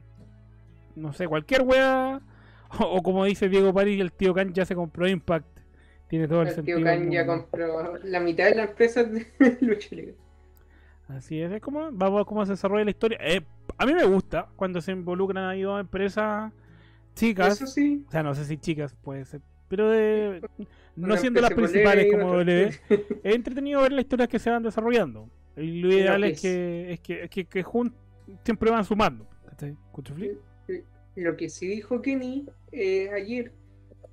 No sé, cualquier wea? *laughs* O, o como dice Diego París, el tío Khan ya se compró Impact. Tiene todo el, El sentido. tío Khan ya compró la mitad de la empresa de *laughs* lucha libre. Así es, es como, vamos a ver cómo se desarrolla la historia. Eh, a mí me gusta cuando se involucran ahí dos empresas chicas. Eso sí. O sea, no sé si chicas puede ser. Pero de. *laughs* No siendo las principales como W. *laughs* Es entretenido ver las historias que se van desarrollando. Y lo ideal es que, es que, es que, que jun- siempre van sumando. ¿Cachai? Lo que sí dijo Kenny eh, ayer,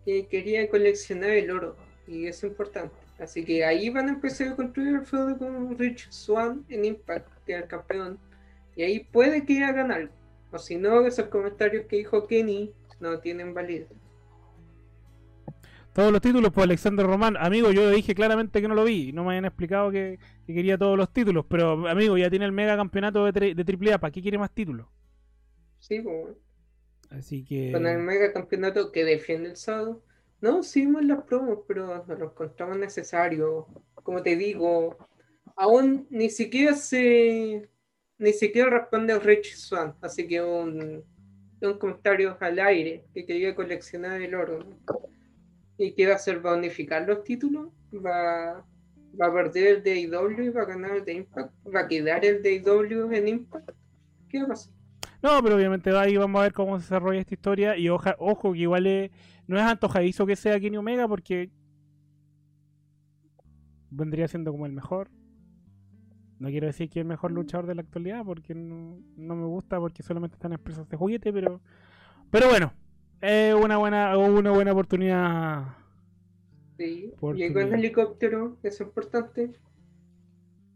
que quería coleccionar el oro, y es importante. Así que ahí van a empezar a construir el feudo con Rich Swan en Impact, que es el campeón. Y ahí puede que hagan algo. O si no, esos comentarios que dijo Kenny no tienen validez. Todos los títulos por Alexander Román. Amigo, yo dije claramente que no lo vi. No me habían explicado que, que quería todos los títulos. Pero, amigo, ya tiene el mega campeonato de, tri- de AAA. ¿Para qué quiere más títulos? Sí, pues, Así que. con el mega campeonato que defiende el sábado. No, sí vimos las promos, pero no los encontramos necesarios. Como te digo, aún ni siquiera se. Ni siquiera responde Rich Swan, así que un, un comentario al aire que quería coleccionar el oro. ¿Y qué va a hacer? ¿Va a unificar los títulos? ¿Va, va a perder el de y va a ganar el de Impact? ¿Va a quedar el de IW en Impact? ¿Qué va a pasar? No, pero obviamente ahí vamos a ver cómo se desarrolla esta historia. Y oja, ojo, que igual es- no es antojadizo que sea Kenny Omega porque vendría siendo como el mejor. No quiero decir que es el mejor luchador de la actualidad porque no, no me gusta porque solamente están en empresas de juguete, pero pero bueno, es una buena una buena oportunidad. Sí, llegó en helicóptero, eso es importante.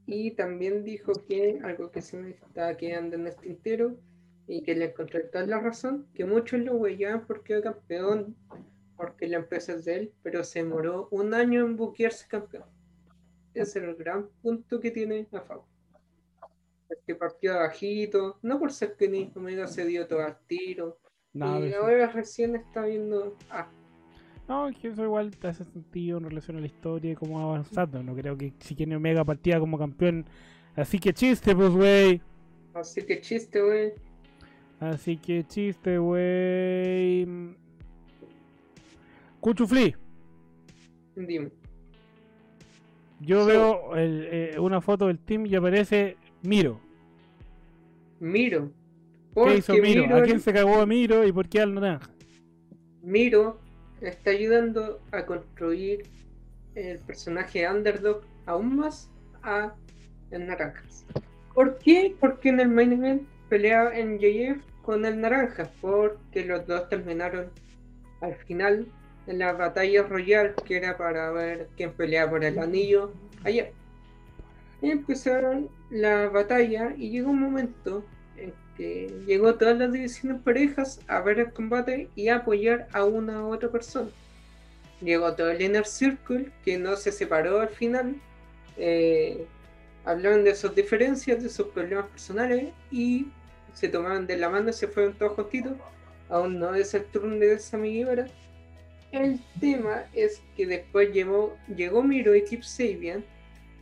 Y también dijo que algo que se me está quedando en este tintero y que le encontré toda la razón, que muchos lo huellaban porque era campeón, porque la empresa es de él, pero se demoró un año en buquearse campeón. Ese es el gran punto que tiene a favor. que partió bajito, no por ser que ni Omega se dio todo al tiro. No, y sí. ahora recién está viendo. Ah, No, que eso igual te hace sentido en relación a la historia y cómo va avanzando. No creo que si Kenny Omega partía como campeón. Así que chiste, pues, güey. así que chiste, güey. Así que chiste, güey. Cuchufli. Dime. Yo Sí. veo el- eh, una foto del team y aparece Miro. Miro. ¿Qué hizo Miro? Miro, ¿A quién se cagó a Miro y por qué al naranja? Miro está ayudando a construir el personaje underdog aún más a el Naranjas. ¿Por qué? Porque en el main event peleaba en JF con el Naranja, porque los dos terminaron al final en la batalla royal que era para ver quién peleaba por el anillo ayer. Y empezaron la batalla y llegó un momento en que llegó todas las divisiones parejas a ver el combate y a apoyar a una u otra persona. Llegó todo el Inner Circle, que no se separó al final. Eh, hablaron de sus diferencias, de sus problemas personales y se tomaron de la mano y se fueron todos juntitos. Aún no es el turno de Sammy Guevara. El tema es que después llegó, llegó Miro y Kip Sabian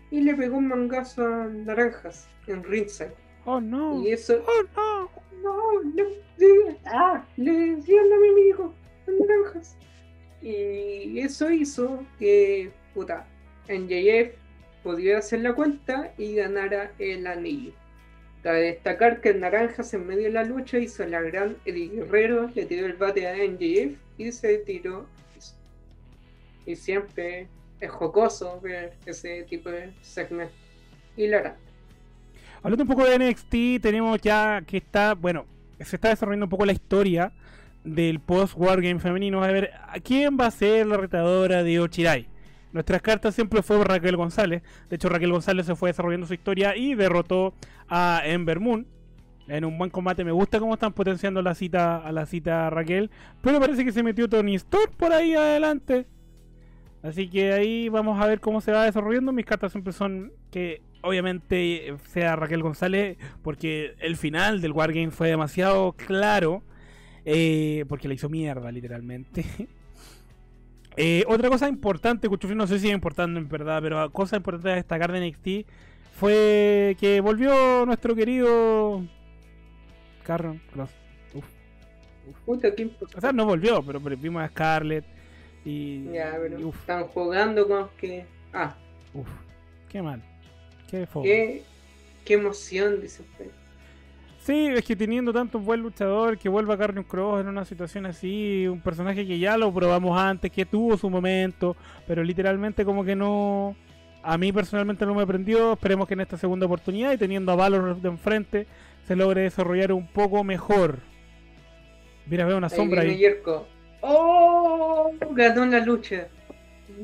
y le pegó un mangazo a Naranjas en ringside. Oh no. Y eso. Oh no. No, ah, le decían a mi amigo, naranjas. Y eso hizo que, puta, NJF pudiera hacer la cuenta y ganara el anillo. Cabe destacar que el Naranjas en medio de la lucha hizo la gran Eddie Guerrero, le tiró el bate a NJF y se tiró. Y siempre es jocoso ver ese tipo de segmento. Hilarante. Hablando un poco de NXT, tenemos ya que está, bueno, se está desarrollando un poco la historia del post-Wargame femenino. A ver, ¿a quién va a ser la retadora de Ochirai? Nuestras cartas siempre fue Raquel González. De hecho, Raquel González se fue desarrollando su historia y derrotó a Ember Moon. En un buen combate me gusta cómo están potenciando la cita a la cita Raquel. Pero parece que se metió Tony Storm por ahí adelante. Así que ahí vamos a ver cómo se va desarrollando. Mis cartas siempre son que obviamente sea Raquel González, porque el final del Wargame fue demasiado claro, eh, porque la hizo mierda, literalmente. *laughs* eh, otra cosa importante, Cuchufri, no sé si es importante en verdad, pero cosa importante a destacar de NXT fue que volvió nuestro querido Carron Cross. Uf. Puta, ¿qué O sea, no volvió, pero, pero vimos a Scarlett y. Ya, pero y uf, están jugando con que. Ah, uf, qué mal. Qué qué, qué emoción, dice usted. Sí, es que teniendo tanto un buen luchador que vuelva a Carrion Cross en una situación así, un personaje que ya lo probamos antes, que tuvo su momento, pero literalmente como que no. A mí personalmente no me prendió. Esperemos que en esta segunda oportunidad y teniendo a Valor de enfrente se logre desarrollar un poco mejor. Mira, veo una sombra ahí. ¡Oh! Ganó la lucha.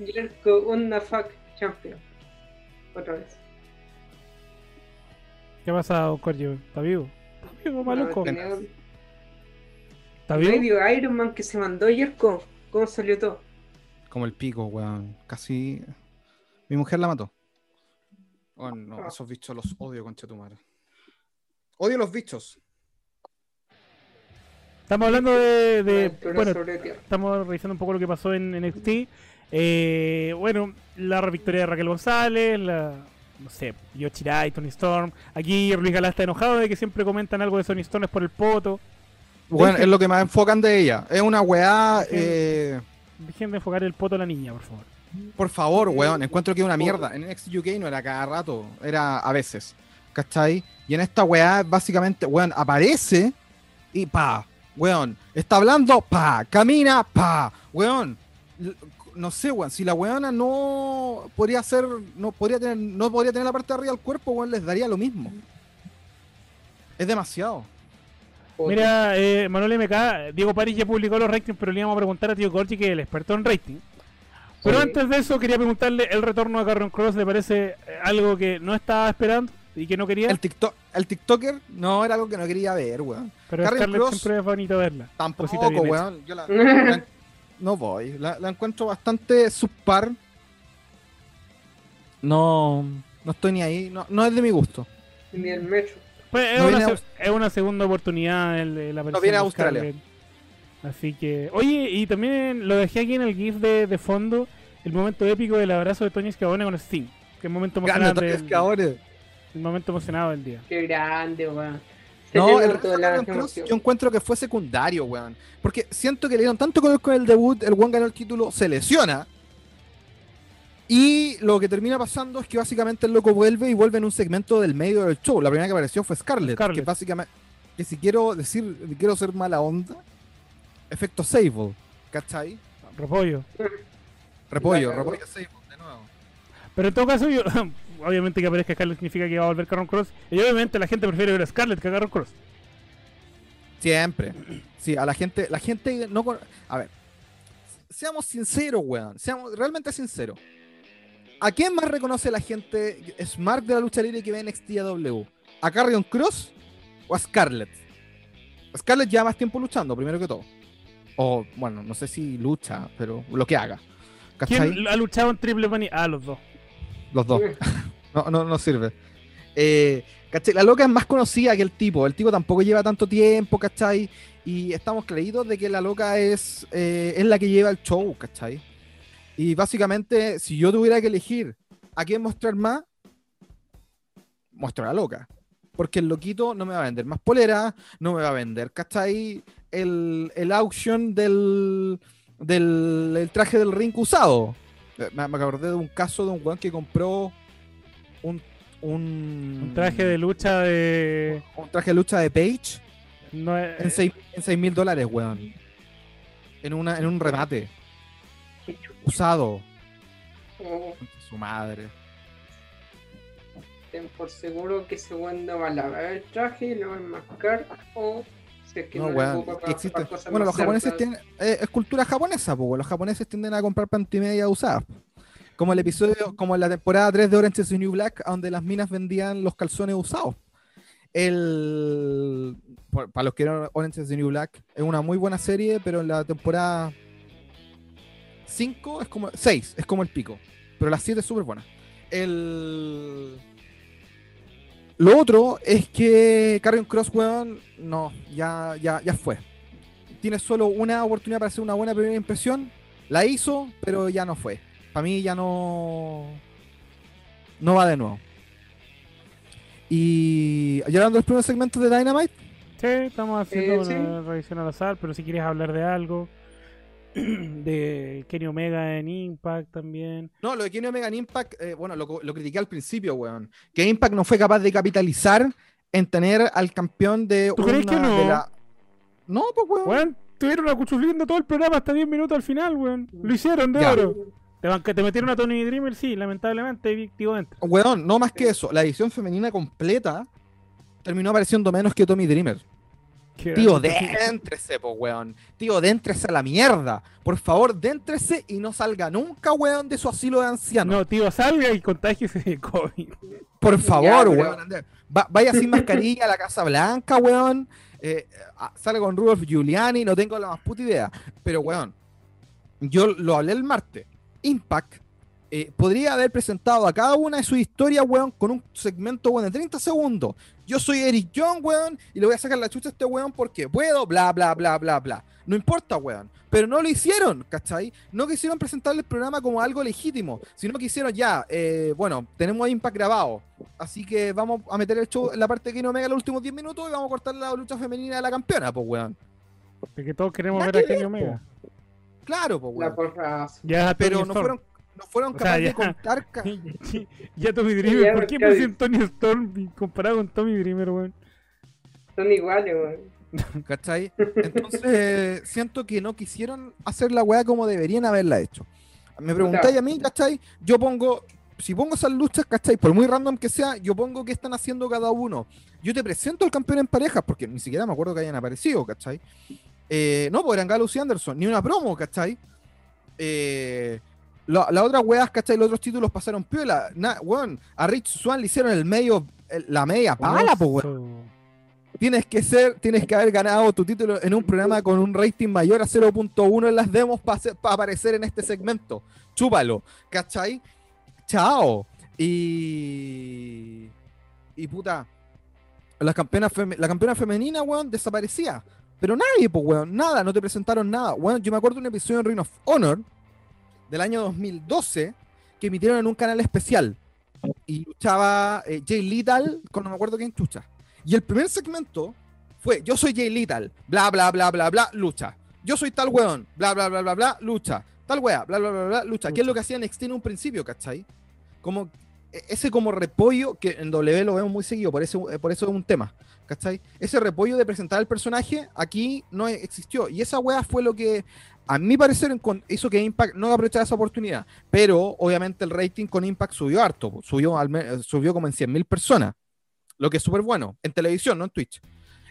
Yerko, una fuck champion. Otra vez. ¿Qué pasa, Corgio? ¿Está vivo? ¿Está vivo, maluco? No, ¿Está vivo? medio Iron Man que se mandó Yerko. ¿Cómo salió todo? Como el pico, weón. Casi. Mi mujer la mató. Oh, no, Ah. esos bichos los odio, concha tu madre. Odio los bichos. Estamos hablando de. bueno, estamos revisando un poco lo que pasó en NXT. Eh, bueno, la victoria de Raquel González, la. No sé, Yochirai, Tony Storm. Aquí Luis Galá está enojado de que siempre comentan algo de Tony Storm es por el poto. Bueno, es lo que más enfocan de ella. Es una weá. Dejen- eh, Dejen de enfocar el poto a la niña, por favor. por favor, weón. Encuentro que es una mierda. En NXT UK no era cada rato, era a veces. ¿Cachai? Y en esta weá, básicamente, weón, aparece y pa, weón. Está hablando, pa. Camina, pa. Weón. No sé, weón. Si la weona no podría ser, no podría tener, no podría tener la parte de arriba del cuerpo, weón, les daría lo mismo. Es demasiado. Mira, eh, Manuel MK, Diego París ya publicó los ratings, pero le íbamos a preguntar a Tío Corchi, que es el experto en rating. Pero Sí. antes de eso, quería preguntarle: ¿el retorno a Carron Cross le parece eh, algo que no estaba esperando y que no quería? El, TikTok, el TikToker no era algo que no quería ver, weón. pero Carrion Cross- siempre es bonito verla. Tampoco, weón. Yo la, la- no voy. La, la encuentro bastante subpar. No, no estoy ni ahí. No, no es de mi gusto. Ni el metro. Pues es, No una, a es una segunda oportunidad el, el aparición viene a Australia. Así que, oye, y también lo dejé aquí en el GIF de, de fondo, el momento épico del abrazo de Tony Scavone con Sting. Que momento Grande emocionante, Tony del, Escabone. el momento emocionado del día. Qué grande, weón. No, el resto de la yo encuentro que fue secundario, weón. Porque siento que le dieron tanto color con el debut, el weón ganó el título, se lesiona. Y lo que termina pasando es que básicamente el loco vuelve y vuelve en un segmento del medio del show. La primera que apareció fue Scarlett, Scarlett. que básicamente, que si quiero decir, quiero ser mala onda, efecto Sable, ¿cachai? Repollo. Repollo, repollo Sable, de nuevo. Pero en todo caso, yo, obviamente que aparezca Scarlett significa que va a volver Carron Cross. Y obviamente la gente prefiere ver a Scarlett que a Carron Cross. Siempre. Sí, a la gente, la gente no A ver, seamos sinceros, weón. Seamos realmente sinceros. ¿A quién más reconoce la gente smart de la lucha libre que ve en XTW? ¿A Carrion Cross o a Scarlett? Scarlett lleva más tiempo luchando, primero que todo. O, bueno, no sé si lucha, pero lo que haga. ¿Cachai? ¿Quién ha luchado en Triple Manía? Ah, los dos. Los dos. No, no, no sirve. Eh. La loca es más conocida que el tipo. El tipo tampoco lleva tanto tiempo, ¿cachai? Y estamos creídos de que la loca es, eh, es la que lleva el show, ¿cachai? Y básicamente, si yo tuviera que elegir a quién mostrar más, muestro a la loca. Porque el loquito no me va a vender más polera, no me va a vender, ¿cachai? El, el auction del, del el traje del ring usado. Eh, Me, me acordé de un caso de un weón que compró un, un, Un traje de lucha de. un traje de lucha de Page No es- en 6 en seis mil dólares, weón. En, una, en un remate. Usado. Oh, Su madre. ten por seguro que ese weón no va a lavar el traje y lo va a enmascar o si es que No, no, weón. para- existe- para Bueno, los japoneses tienen. eh, es cultura japonesa, pues. Los japoneses tienden a comprar pantimedia usadas. Como el episodio, como en la temporada 3 de Orange is the New Black, donde las minas vendían los calzones usados. El. para los que no Orange is the New Black, es una muy buena serie, pero en la temporada 5 es como. 6 es como el pico. Pero la 7 es súper buena. El. Lo otro es que Carrion Cross, weón, no, ya, ya, ya fue. Tiene solo una oportunidad para hacer una buena primera impresión. La hizo, pero ya no fue. Para mí ya no. No va de nuevo. Y. ¿Ya hablando de los primeros segmentos de Dynamite? Sí, estamos haciendo Eh, sí. una revisión al azar, pero si quieres hablar de algo. *clears throat* de Kenny Omega en Impact también. No, lo de Kenny Omega en Impact, eh, bueno, lo, lo critiqué al principio, weón. Que Impact no fue capaz de capitalizar en tener al campeón de ¿Tú crees que no? de la- No, pues, weón. Weón, tuvieron acuchufliendo todo el programa hasta 10 minutos al final, weón. Lo hicieron de Ya. oro. Te, te metieron a Tony Dreamer, sí, lamentablemente. Weón, no más que eso. La edición femenina completa terminó apareciendo menos que Tommy Dreamer. Qué Tío, déntrese, po, weón. Tío, déntrese a la mierda. Por favor, déntrese y no salga nunca, weón, de su asilo de anciano. No, tío, salga y contágiese de COVID. Por *laughs* favor, weón. va- vaya sin mascarilla a la Casa Blanca, weón. Eh, ah, sale con Rudolf Giuliani, no tengo la más puta idea. Pero, weón, yo lo hablé el martes. Impact eh, podría haber presentado a cada una de sus historias, weón, con un segmento, weón, de 30 segundos. Yo soy Eric John, weón, y le voy a sacar la chucha a este weón porque puedo, bla, bla, bla, bla, bla. No importa, weón. Pero no lo hicieron, ¿cachai? No quisieron presentarle el programa como algo legítimo, sino que hicieron ya, eh, bueno, tenemos a Impact grabado, así que vamos a meter el show en la parte que no Omega los últimos 10 minutos y vamos a cortar la lucha femenina de la campeona, pues, weón. De que todos queremos ver a que Kenny Omega. Claro, pues, La weón. porrazo. Ya, Pero no fueron, no fueron O sea, capaces ya. de contar. *laughs* ca- ya Tommy Dreamer, Ya, ¿por qué ya- pusieron Tony Storm comparado con Tommy Dreamer, weón? Son iguales, weón. *laughs* ¿Cachai? Entonces, siento que no quisieron hacer la weá como deberían haberla hecho. Me preguntáis a mí, ¿cachai? Yo pongo, si pongo esas luchas, ¿cachai? Por muy random que sea, yo pongo qué están haciendo cada uno. Yo te presento al campeón en parejas, porque ni siquiera me acuerdo que hayan aparecido, ¿cachai? Eh, no, pues eran Galus y Anderson, ni una promo, ¿cachai? Eh, la, la otra weas, ¿cachai? Los otros títulos pasaron piola. Na, weón, a Rich Swan le hicieron el medio, el- la media pala, pues, weón tienes que ser, tienes que haber ganado tu título en un programa con un rating mayor a 0.1 en las demos para aparecer en este segmento. Chúpalo, ¿cachai? Chao. Y. Y puta. La campeona, la campeona femenina, weón, desaparecía. Pero nadie, pues, weón, nada, no te presentaron nada. Weón, yo me acuerdo de un episodio en Ring of Honor del año 2012 que emitieron en un canal especial. Y luchaba eh, Jay Lethal con no me acuerdo quién chucha. Y el primer segmento fue, yo soy Jay Lethal, bla, bla, bla, bla, bla, lucha. Yo soy tal weón, bla, bla, bla, bla, bla, lucha. Tal wea, bla, bla, bla, bla, lucha. ¿Qué es lo que hacía NXT en un principio, cachai? Como, e- ese como repollo, que en W lo vemos muy seguido, por eso, por eso es un tema, ¿cachai? Ese repollo de presentar al personaje aquí no existió. Y esa wea fue lo que, a mi parecer, hizo que Impact no aprovechara esa oportunidad. Pero, obviamente, el rating con Impact subió harto, subió, al subió como en 100.000 personas lo que es súper bueno, en televisión, no en Twitch.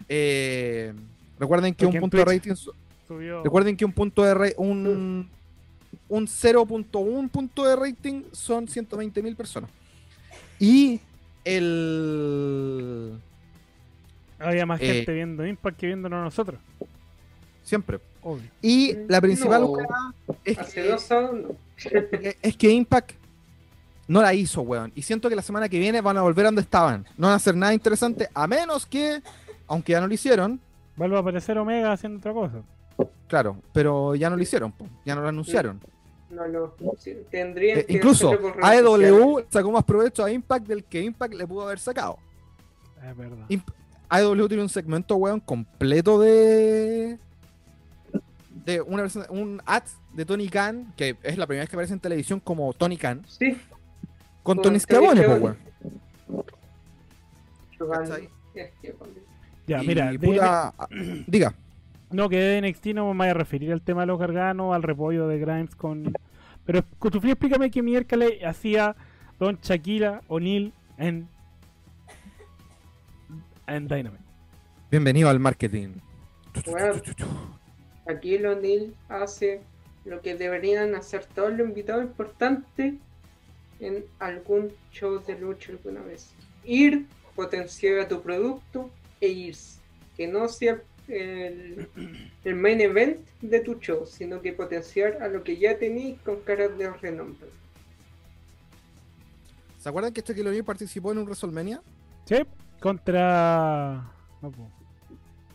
Eh, recuerden que Porque un punto de rating, Subió. recuerden que un punto de ra- un, un 0.1 punto de rating son 120 mil personas. Y el Había más Eh, gente viendo Impact que viéndonos nosotros. Siempre. Obvio. Y la principal No. *laughs* es que, es Impact no la hizo, weón. Y siento que la semana que viene van a volver a donde estaban. No van a hacer nada interesante, a menos que, aunque ya no lo hicieron, Vuelve a aparecer Omega haciendo otra cosa. claro, pero ya no lo hicieron, po, ya no lo anunciaron. No. tendrían Eh, que incluso. AEW sacó más provecho a Impact del que Impact le pudo haber sacado. Es verdad. Imp- AEW tiene un segmento, weón, completo de. de una versión- un ad de Tony Khan, que es la primera vez que aparece en televisión como Tony Khan, Sí, con Con Tony Schiavone, Schiavone. weón. Ya, Y, mira, de- puta, diga. No que de NXT no me vaya a referir al tema de los garganos, al repollo de Grimes con. Pero Cutufri, explícame qué miércoles hacía Don Shakira O'Neill en. en Dynamite. Bienvenido al marketing. Bueno. Aquí el O'Neill hace lo que deberían hacer todos los invitados importantes en algún show de lucha alguna vez. Ir, potenciar a tu producto e irse. Que no sea el, el main event de tu show, sino que potenciar a lo que ya tenéis con caras de renombre. ¿Se acuerdan que Shaquille O'Neal participó en un WrestleMania? Sí, contra. No, po.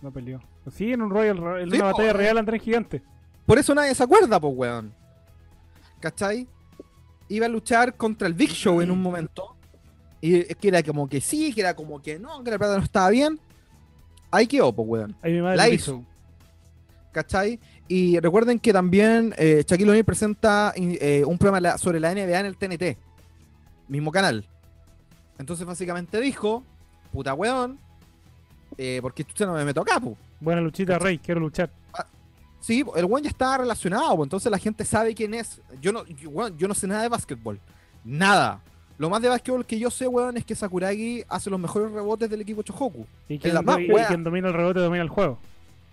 no peleó. Sí, en un Royal en Sí, una po, batalla eh. real entre el gigante. Por eso nadie se acuerda, pues, weón. ¿Cachai? Iba a luchar contra el Big Show en un momento. Y es que era como que sí, que era como que no, que la plata no estaba bien. Ahí quedó, pues, weón. Ahí mi madre La hizo. ¿Cachai? Y recuerden que también eh, Shaquille O'Neal presenta eh, un programa sobre la NBA en el TNT. Mismo canal. Entonces básicamente dijo, puta weón, eh, porque usted no me meto acá, pues. Buena luchita, Rey, quiero luchar. Sí, el weón ya estaba relacionado, pues, entonces la gente sabe quién es. Yo no, yo, weón, yo no sé nada de básquetbol. Nada. Lo más de básquetbol que yo sé, weón, es que Sakuragi hace los mejores rebotes del equipo Chohoku. Y quien, la más y quien domina el rebote domina el juego.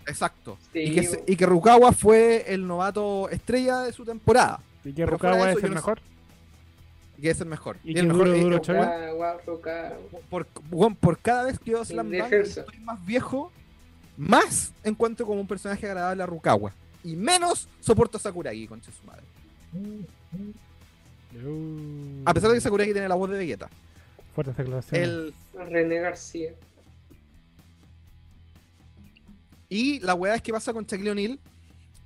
Exacto. Sí, y, que, y que Rukawa fue el novato estrella de su temporada. Y que Rukawa eso, es yo el no sé. mejor. Y que es el mejor. Y Y que el mejor duro, duro, eh, por, por cada vez que veo Slam Dunk estoy más viejo, más encuentro como un personaje agradable a Rukawa. Y menos soporto a Sakuragi, concha su madre. Uh, A pesar de que Sakuragi tiene la voz de Vegeta. Fuertes declaraciones. El, René García. Y la weá es que pasa con Shaquille O'Neal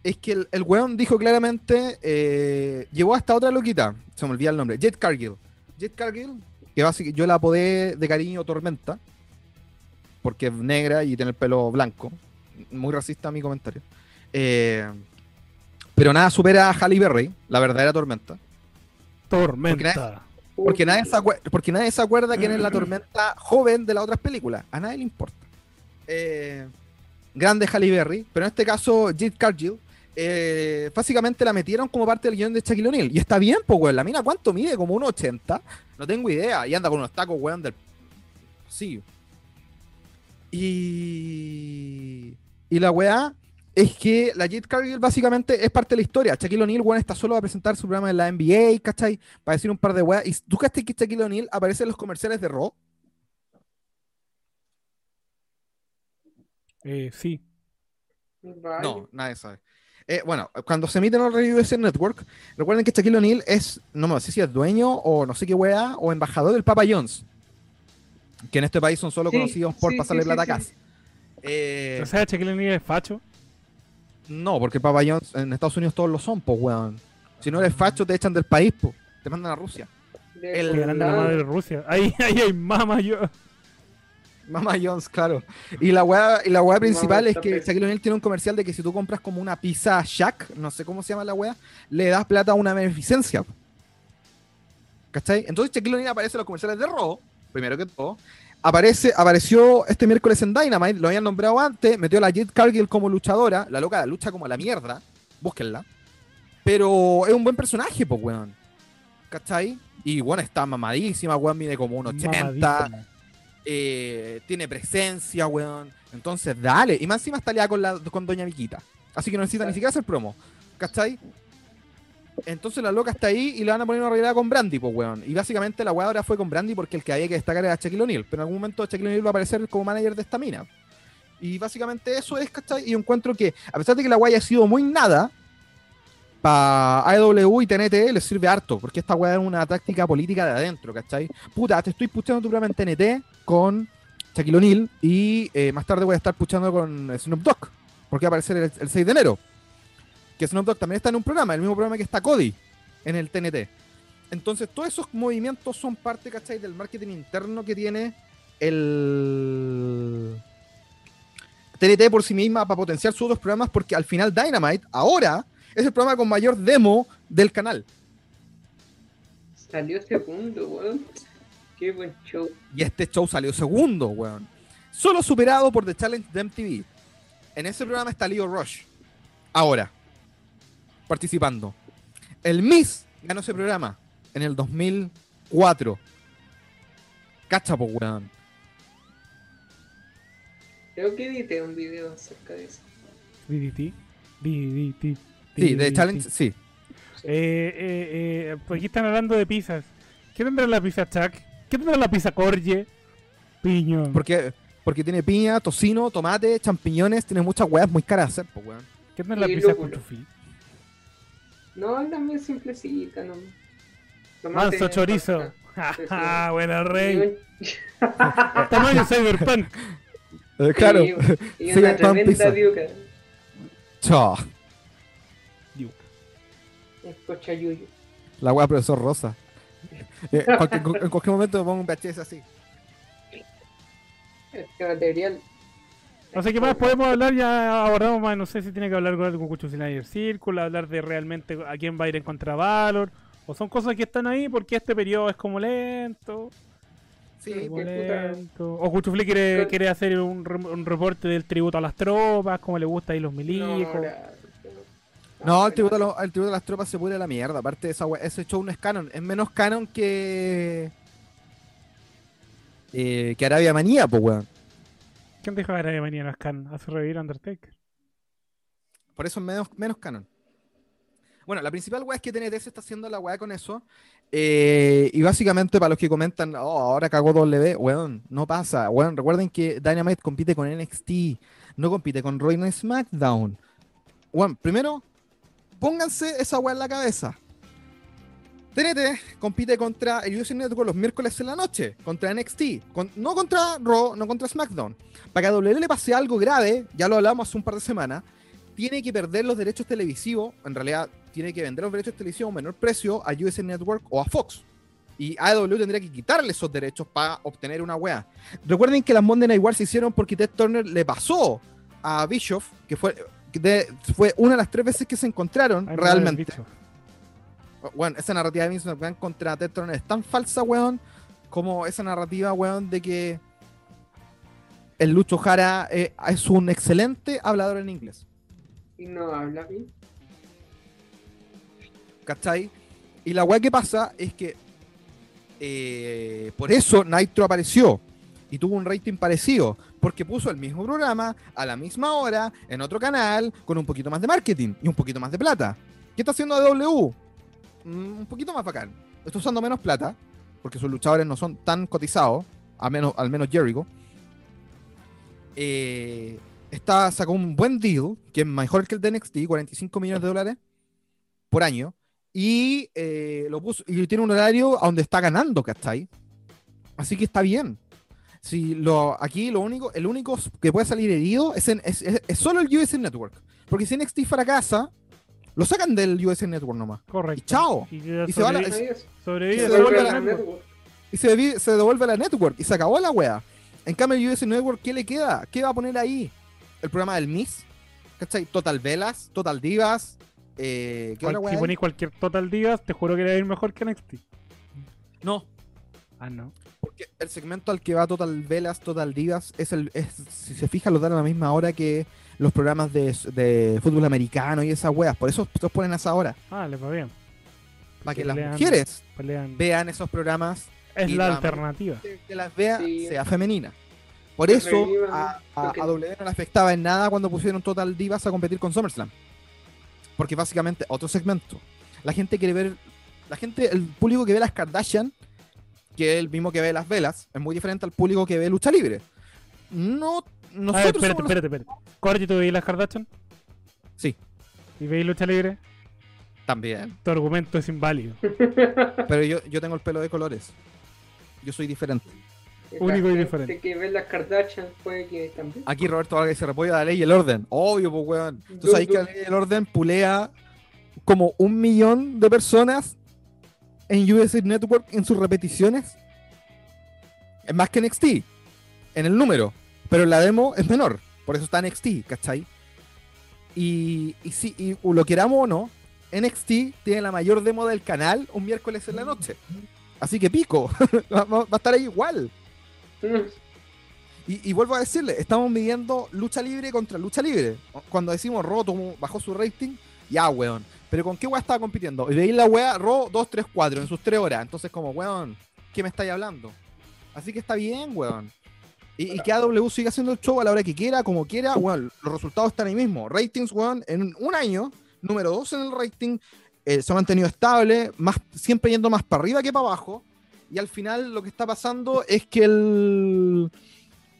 es que el, el weón dijo claramente, eh, llevó hasta otra loquita, se me olvida el nombre, Jet Cargill. Jet Cargill, que básicamente yo la apodé de cariño Tormenta, porque es negra y tiene el pelo blanco. Muy racista mi comentario. Eh, pero nada supera a Halle Berry, la verdadera Tormenta. Tormenta. Porque nadie, se acuer- porque nadie acuerda quién es la tormenta joven de las otras películas. A nadie le importa. Eh, grande Halle Berry, pero en este caso Jade Cargill, eh, básicamente la metieron como parte del guion de Shaquille O'Neal. Y está bien, pues, weón. La mina, ¿cuánto mide? Como 1,80. No tengo idea. Y anda con unos tacos, weón, del... Sí. Y... Y la weá es que la Jade Cargill básicamente es parte de la historia. Shaquille O'Neal, está solo a presentar su programa en la NBA, ¿cachai? Para decir un par de weas. ¿Y tú crees que Shaquille O'Neal aparece en los comerciales de Raw? Eh, sí. No, nadie sabe. Eh, bueno, cuando se emite en el USA Network, recuerden que Shaquille O'Neal es, no me sé si es dueño o no sé qué wea, o embajador del Papa John's, que en este país son solo Sí, conocidos por sí, pasarle sí, plata sí, a sí. casa. Eh, O sea, Shaquille O'Neal es facho. No, porque el Papa John's en Estados Unidos todos lo son, pues, weón. Si no eres facho, te echan del país, pues. Te mandan a Rusia. De el- la madre de Rusia. Ahí, ahí hay mama yo. Mama John's, claro. Y la weá, y la weá principal es que. Shaquille O'Neal tiene un comercial de que si tú compras como una pizza Shack, no sé cómo se llama la weá, le das plata a una beneficencia. ¿Cachai? Entonces Shaquille O'Neal aparece en los comerciales de Raw, primero que todo. Aparece, apareció este miércoles en Dynamite, lo habían nombrado antes, metió a la Jet Cargill como luchadora, la loca lucha como la mierda, búsquenla. Pero es un buen personaje, pues, weón. ¿Cachai? Y bueno, está mamadísima, weón, mide como un 80 Mamadísimo. eh, tiene presencia, weón. Entonces, dale. Y más encima está aliada con, la, con Doña Viquita. Así que no necesita ni siquiera hacer promo. ¿Cachai? Entonces la loca está ahí y le van a poner una realidad con Brandy, pues, weón. Y básicamente la weá ahora fue con Brandy porque el que había que destacar era Shaquille O'Neal. Pero en algún momento Shaquille O'Neal va a aparecer como manager de esta mina. Y básicamente eso es, ¿cachai? Y encuentro que, a pesar de que la weá haya sido muy nada, para AEW y TNT les sirve harto, porque esta weá es una táctica política de adentro, ¿cachai? Puta, te estoy puchando tu programa en TNT con Shaquille O'Neal y eh, más tarde voy a estar puchando con Snoop Dogg, porque va a aparecer el, el 6 de enero. Que Snoop Dogg también está en un programa, el mismo programa que está Cody en el TNT. Entonces, todos esos movimientos son parte, ¿cachai? Del marketing interno que tiene el TNT por sí misma para potenciar sus otros programas, porque al final Dynamite ahora es el programa con mayor demo del canal. Salió segundo, weón. Qué buen show. Y este show salió segundo, weón. Solo superado por The Challenge de MTV. En ese programa está Leo Rush. Ahora. Participando. El Miss ganó ese programa en el 2004. Cacha, po, weón. Creo que edité un video acerca de eso. DDT. DDT. Sí, DDT. Challenge, sí. Eh, eh, eh, pues aquí están hablando de pizzas. ¿Qué tendrá la pizza Chuck? ¿Qué tendrá la pizza Corje? Piñón. Porque, porque tiene piña, tocino, tomate, champiñones, tiene muchas weas muy caras de hacer, po, weón. ¿Qué tendrá la y pizza cuchufí? No, la mía es simplecita, no. Manso chorizo. Sí, sí. Jaja, buena rey. Y Tamaño cyberpunk. Eh, claro. Y, y una tremenda pizza. diuca. Chao. Digo, Es cochayuyo. La wea profesor Rosa. Eh, cualquier- en cualquier momento me pongo un VHS así. Este material. No sé qué más podemos hablar, ya abordamos más, no sé si tiene que hablar con algo con Snyder Circle, hablar de realmente a quién va a ir en contra Valor, o son cosas que están ahí porque este periodo es como lento, Sí, como lento. O Cuchufli quiere, Pero- quiere hacer un, un reporte del tributo a las tropas, como le gusta ahí los No, milicos. No, el tributo, a los- el tributo a las tropas se pudre la mierda. Aparte, esa ese show no es canon. Es menos canon que. eh, que Arabia Manía, pues, weón. ¿Quién dijo que de mañana Scan? Hace revivir Undertaker. Por eso es menos, menos canon. Bueno, la principal weá es que TNT se está haciendo la weá con eso. eh, y básicamente, para los que comentan, oh, ahora cagó W, weón, no pasa. Weón, recuerden que Dynamite compite con NXT, no compite con Raw y SmackDown. Weón, primero, pónganse esa weá en la cabeza. TNT compite contra el USA Network los miércoles en la noche, contra NXT, con- no contra Raw, no contra SmackDown. Para que a W le pase algo grave, ya lo hablamos hace un par de semanas, tiene que perder los derechos televisivos, en realidad tiene que vender los derechos televisivos a un menor precio a USA Network o a Fox. Y AEW tendría que quitarle esos derechos para obtener una wea. Recuerden que las Monday Night Wars se hicieron porque Ted Turner le pasó a Bischoff, que fue, de- fue una de las tres veces que se encontraron Ay, realmente. Bueno, esa narrativa de Vince McMahon contra Ted Turner es tan falsa, weón, como esa narrativa, weón, de que el Lucho Jara eh, es un excelente hablador en inglés. Y no habla bien. ¿Cachai? Y la weá que pasa es que eh, por eso Nitro apareció y tuvo un rating parecido, porque puso el mismo programa a la misma hora en otro canal con un poquito más de marketing y un poquito más de plata. ¿Qué está haciendo AW? Mm, un poquito más bacán. Está usando menos plata, porque sus luchadores no son tan cotizados, a menos, al menos Jericho. Eh, está, sacó un buen deal, que es mejor que el de NXT, 45 millones de dólares por año. Y eh, lo puso, y tiene un horario a donde está ganando, ¿cachai? Así que está bien. Si lo, aquí lo único, el único que puede salir herido es, en- es, es- es solo el US Network. Porque si NXT fracasa, lo sacan del US Network nomás. Correcto. Y chao. Y, Y se va la- sobrevive- se devuelve el la network. Y se, devuelve a la network. Y se acabó la wea. En cambio, el US Network, ¿qué le queda? ¿Qué va a poner ahí? El programa del Miss. ¿Cachai? Total Velas, Total Divas. Eh, ¿Qué Cual- otra wea si ponéis cualquier Total Divas, te juro que le va a ir mejor que NXT. No, Ah, no. Porque el segmento al que va Total Velas, Total Divas, es el, es, si se fija, lo dan a la misma hora que los programas de, de fútbol americano y esas weas. Por eso los ponen a esa hora. Ah, les va bien. Para que Que las lean- mujeres vean esos programas, Es y la la- alternativa. que las vea Sí. sea femenina. Por Que eso a, a, a W no le afectaba en nada cuando pusieron Total Divas a competir con SummerSlam. Porque básicamente, otro segmento. La gente quiere ver, la gente, el público que ve las Kardashian, que es el mismo que ve las velas, es muy diferente al público que ve lucha libre. No, A ver, nosotros espérate, espérate, espérate. Corti, ¿tú veis las Kardashian? Sí. ¿Y veis lucha libre? también, Tu argumento es inválido. *laughs* pero yo, yo tengo el pelo de colores. Yo soy diferente. Único y diferente. que ve las Kardashian puede que también. Aquí Roberto Vargas dice repollo la ley y el orden. Obvio, pues weón. Tú sabes que la ley y el orden pulea como un millón de personas en USA Network en sus repeticiones. Es más que NXT, en el número. Pero la demo es menor. Por eso está NXT, ¿cachai? Y, y si y lo queramos o no, NXT tiene la mayor demo del canal un miércoles en la noche. Así que pico. *laughs* va, a estar ahí igual. Y, vuelvo a decirle, estamos midiendo lucha libre contra lucha libre. Cuando decimos tomó- bajó su rating, ya, weón. Pero ¿con qué weá estaba compitiendo? Y veis la weá Raw 2, 3, 4 en sus 3 horas. Entonces, como, weón, ¿qué me estáis hablando? Así que está bien, weón. Y, y que AW siga haciendo el show a la hora que quiera, como quiera, weón. Los resultados están ahí mismo. Ratings, weón, en un año, número 2 en el rating, eh, se ha mantenido estable, más, siempre yendo más para arriba que para abajo. Y al final lo que está pasando es que el,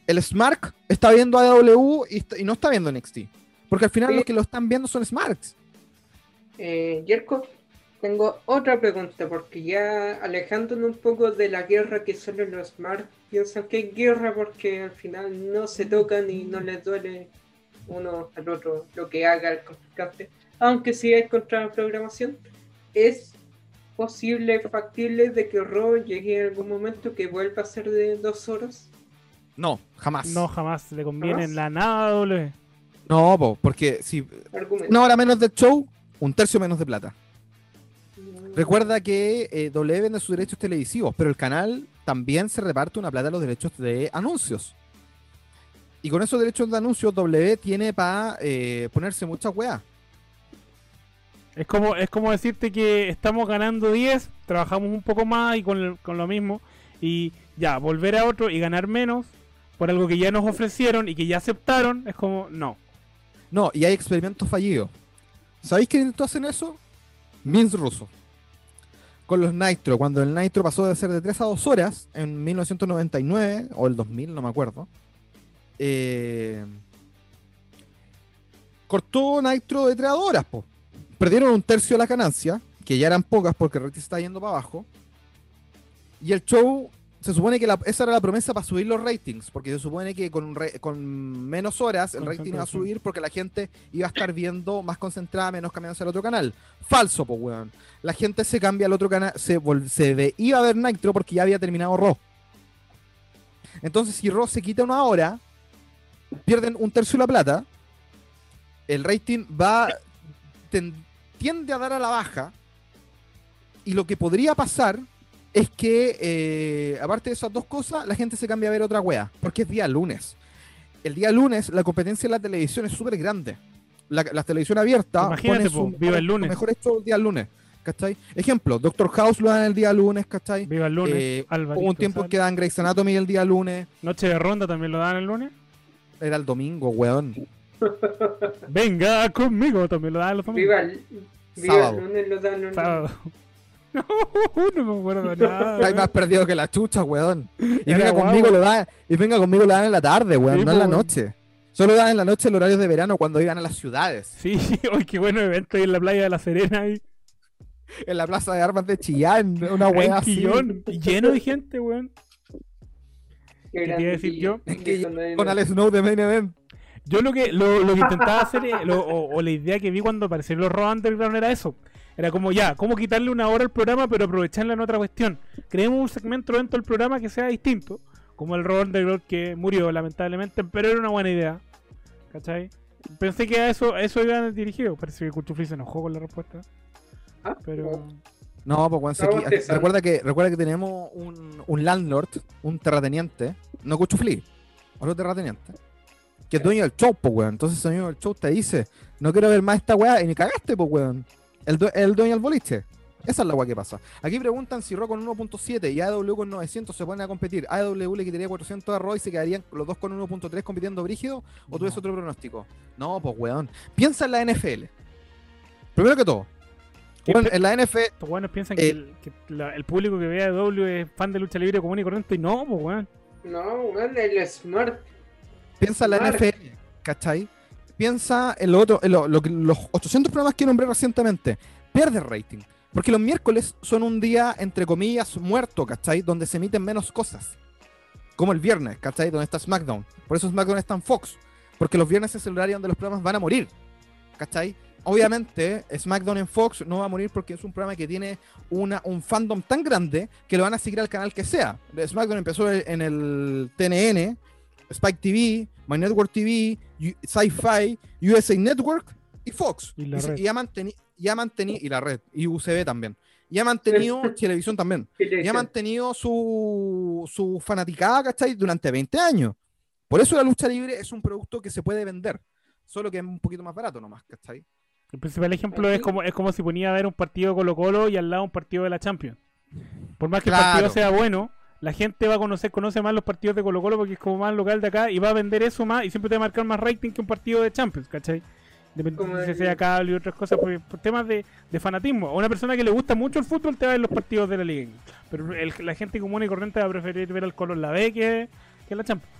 el Smart está viendo AW y, no está viendo NXT. Porque al final Sí. los que lo están viendo son Smarts. Eh, Yerko, tengo otra pregunta, porque ya alejándonos un poco de la guerra que solo los Smart piensan que es guerra porque al final no se tocan y no les duele uno al otro lo que haga el contrincante, aunque sí hay contraprogramación, es posible, factible de que Raw llegue en algún momento que vuelva a ser de dos horas. No, jamás. No, jamás le conviene ¿Jamás? la nada W. No, po, porque si Argumento. una hora menos del show, un tercio menos de plata. Recuerda que eh, W vende sus derechos televisivos, pero el canal también se reparte una plata de los derechos de anuncios. Y con esos derechos de anuncios, W tiene para ponerse muchas weas. Es como, es como decirte que estamos ganando 10, trabajamos un poco más y con, el- con lo mismo. Y ya, volver a otro y ganar menos por algo que ya nos ofrecieron y que ya aceptaron, es como, no. No, y hay experimentos fallidos. ¿Sabéis quién intentó hacer eso? Vince Russo. Con los Nitro, cuando el Nitro pasó de ser de 3 a 2 horas en 1999 o el 2000, no me acuerdo. eh, cortó Nitro de 3 a 2 horas, po. Perdieron un tercio de la ganancia, que ya eran pocas porque se está yendo para abajo. Y el show, se supone que la- esa era la promesa para subir los ratings, porque se supone que con, re- con menos horas el rating iba a subir porque la gente iba a estar viendo más concentrada, menos cambiándose al otro canal. Falso, pues, weón. La gente se cambia al otro canal, se, se ve- iba a ver Nitro porque ya había terminado Raw. Entonces, si Raw se quita una hora, pierden un tercio de la plata, el rating va ten- tiende a dar a la baja y lo que podría pasar es que eh, aparte de esas dos cosas la gente se cambia a ver otra wea porque es día lunes el día lunes la competencia en la televisión es súper grande la, la televisión abierta Imagínate, po, viva el lunes. mejor hecho el día lunes ¿cachai? ejemplo Doctor House lo dan el día lunes ¿cachai? Viva el lunes. Eh, Alvarito hubo un tiempo Sala. que dan Grey's Anatomy el día lunes Noche de ronda también lo dan el lunes. era el domingo weón Venga conmigo, también lo dan los domingos. Viva el, viva Sábado. el lunes, lo dan un- Sábado. *laughs* No, no me acuerdo *laughs* nada. Hay más perdido que la chucha, weón. Y venga conmigo lo da, y venga conmigo lo dan en la tarde, weón, Sí, no en la noche. Solo dan en la noche en horarios de verano cuando iban a las ciudades. Sí, *laughs* hoy qué bueno evento ahí en la playa de La Serena ahí. En la plaza de armas de Chillán, una en weá así. Quillón, lleno de gente, weón. Qué ¿Qué decir yo? Que- Con Alex Snow de Main Event. Yo lo que lo, lo que intentaba hacer, eh, lo- o, o la idea que vi cuando aparecieron los Raw Underground era eso. Era como ya, cómo quitarle una hora al programa pero aprovecharla en otra cuestión. Creemos un segmento dentro del programa que sea distinto, como el Raw Underground que murió lamentablemente, pero era una buena idea. ¿Cachai? Pensé que a eso, a eso iban dirigido. Parece que Cuchufli se enojó con la respuesta. Ah, Pero. No, pues Estamos aquí- recuerda que recuerda que tenemos un, un landlord, un terrateniente, no Cuchufli, otro terrateniente, que es dueño del show, pues weón. Entonces el dueño del show te dice, no quiero ver más esta weá, y ni cagaste, pues weón. El, due- el dueño del boliche. Esa es la weá que pasa. Aquí preguntan si Raw con 1.7 y AW con 900 se ponen a competir. AW le quitaría 400 a Raw y se quedarían los dos con 1.3 compitiendo brígido. ¿O tú ves No. otro pronóstico? No, pues weón. Piensa en la NFL. Primero que todo, Bueno, en la NFL, Estos weones piensan Eh. que, el, que la- el público que ve a W es fan de lucha libre común y corriente y no, pues weón. No, weón, el Smart. piensa en la. NFL, ¿cachai? Piensa en, lo otro, en los 800 programas que nombré recientemente. Pierde rating. Porque los miércoles son un día, entre comillas, muerto, ¿cachai? Donde se emiten menos cosas. Como el viernes, ¿cachai? Donde está SmackDown. Por eso SmackDown está en Fox. Porque los viernes es el horario donde los programas van a morir. ¿Cachai? Obviamente, SmackDown en Fox no va a morir porque es un programa que tiene una, un fandom tan grande que lo van a seguir al canal que sea. SmackDown empezó en el TNN, Spike TV, My Network TV, Sci-Fi, USA Network y Fox. Y la red. y ha mantenido, y ha mantenido, y la red, y UCB también. Y ha mantenido *laughs* televisión también. Y ha mantenido su, su fanaticada, ¿cachai? Durante 20 años. Por eso la lucha libre es un producto que se puede vender. Solo que es un poquito más barato nomás, ¿cachai? El principal ejemplo es como, es como si ponía a ver un partido Colo Colo y al lado un partido de la Champions. Por más que el partido sea bueno, la gente va a conocer, conoce más los partidos de Colo Colo porque es como más local de acá y va a vender eso más y siempre te va a marcar más rating que un partido de Champions, ¿cachai? Depende Como de si sea cable y otras cosas, por, por temas de, de fanatismo. A una persona que le gusta mucho el fútbol te va a ver los partidos de la liga. Pero el- la gente común y corriente va a preferir ver al Colo en la B que, que la Champions.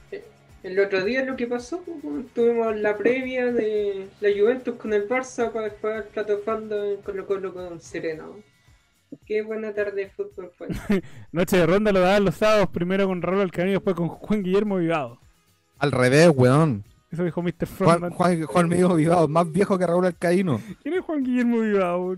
El otro día lo que pasó, pues, tuvimos la previa de la Juventus con el Barça para después fondo en Colo Colo con Serena. Qué buena tarde de fútbol fue. *laughs* Noche de ronda lo daban los sábados, primero con Raúl Alcalá y después con Juan Guillermo Vivado. Al revés, weón. Eso dijo Mr. Juan, Frontman. Juan, Juan Miguel Vivado, más viejo que Raúl Alcaíno. ¿Quién es Juan Guillermo Vivado?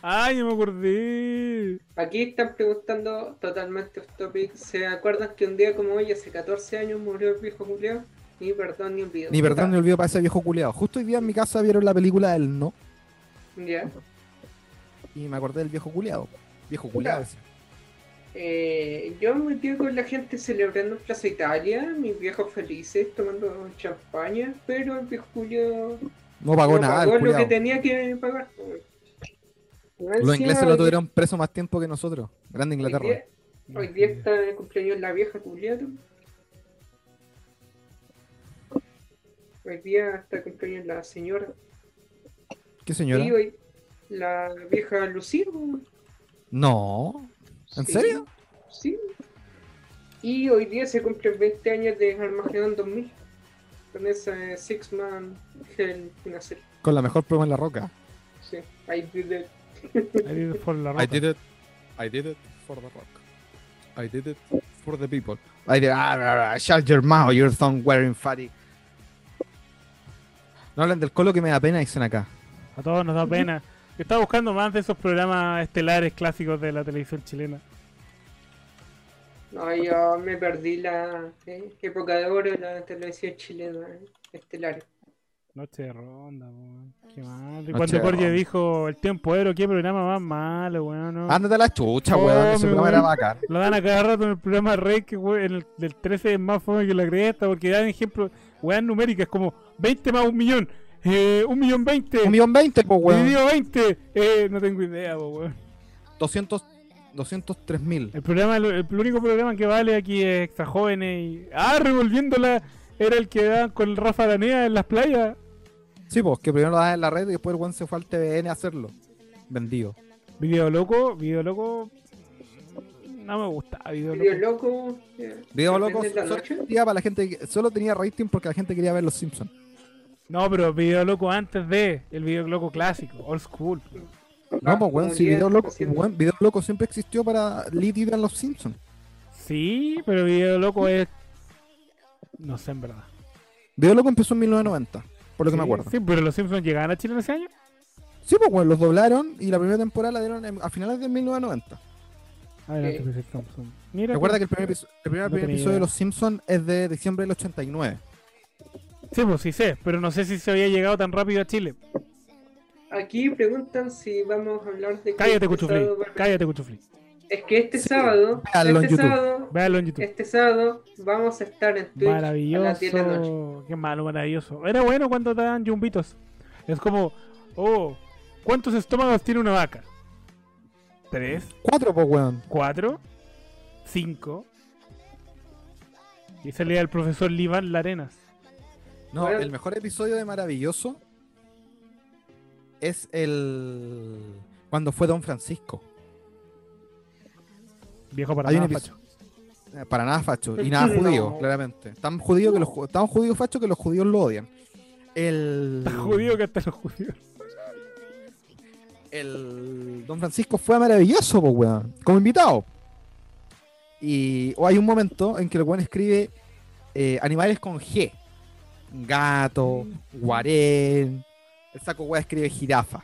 Ay, ya me acordé. Aquí están preguntando totalmente off topic. ¿Se acuerdan que un día como hoy, hace 14 años, murió el viejo Julio? Ni perdón ni olvido. Ni perdón ni olvido para ese viejo culiado. Justo hoy día en mi casa vieron la película El No Ya. Y me acordé del viejo culiado. Viejo culiado. Eh, yo me metí con la gente celebrando en Plaza Italia, mis viejos felices tomando champaña, pero el viejo Julio No pagó no nada, pagó el lo que culiado. tenía que pagar. Los ingleses lo tuvieron preso más tiempo que nosotros. Grande Hoy Inglaterra. día, hoy día está de cumpleaños la vieja Julieta. Hoy día está de cumpleaños la señora. ¿Qué señora? Hoy la vieja pues. No. ¿En Sí, serio? Sí. Y hoy día se cumplen 20 años de Armagedón 2000. Con ese Six Man Hell in a Cell. Con la mejor prueba en la roca. Sí. I did it. Dice por la roca. I did it. I did it for the rock. I did it for the people. I did ah, ah, ah, shut your mouth, your thumb wearing fatty. No hablen del colo que me da pena, dicen acá. A todos nos da pena. Estaba buscando más de esos programas estelares clásicos de la televisión chilena. No, yo me perdí la eh, época de oro de la televisión chilena eh, estelar. Noche de ronda, weón. Qué mal. Y cuando Jorge dijo el tiempo ero, qué programa más malo, weón. no? Ándate a la chucha, Oh, weón. Ese me programa era bacán. Lo dan a cada rato en el programa Rey, que weón, en el del 13 es más fome que la cresta, porque dan ejemplo, weón numéricas como 20 más un millón, eh, un millón 20, Un millón veinte, pues, weón. dividido 20, eh, no tengo idea, po, weón. 200, 203 mil. El programa, el, el único programa que vale aquí es Extra Jóvenes y. Ah, revolviéndola, era el que daban con el Rafa Aranea en las playas. Sí, pues, que primero lo daban en la red y después el weón se fue al TVN a hacerlo. Vendido. Video loco, video loco. No me gusta, video Video loco. loco. Video loco solo, noche. existía para la gente solo tenía rating porque la gente quería ver los Simpsons. No, pero video loco antes de el video loco clásico, old school. No, pues, weón, si Video Loco, weón, Video Loco siempre existió para en los Simpsons. Sí, pero video loco es. No sé en verdad. Video Loco empezó en 1990, por lo que me acuerdo. Sí, pero los Simpsons llegaban a Chile en ese año. Sí, pues, weón, los doblaron y la primera temporada la dieron en- a finales de 1990. Adelante. Thompson. Mira, Recuerda tú. que el primer, episo- el primer, No primer tenía episodio de. Los Simpsons es de diciembre del 89. Sí, pues sí sé, pero no sé si se había llegado tan rápido a Chile. Aquí preguntan si vamos a hablar de. Cállate, este Cuchufli. Cállate, Cuchufli. Es que este Sí, sábado. véanlo en Este YouTube. sábado. Véalo en YouTube. Este sábado vamos a estar en Twitch a las 10 de la noche. Maravilloso. Qué malo, maravilloso. Era bueno cuando te dan yumbitos. Es como, oh, ¿cuántos estómagos tiene una vaca? ¿Tres? Cuatro, pues, weón. ¿Cuatro? ¿Cinco? Y salía el profesor Liván Larenas. No, Bueno. el mejor episodio de Maravilloso es el. Cuando fue Don Francisco. Viejo para Hay nada, facho. Eh, Para nada facho. Y nada No. judío, claramente. Tan judío que los, tan judío facho que los judíos lo odian. El. Está judío que hasta los judíos. el Don Francisco fue maravilloso, pues, weón, como invitado. Y o hay un momento en que el weón escribe eh, animales con G. Gato, guarén. El saco weón escribe jirafa.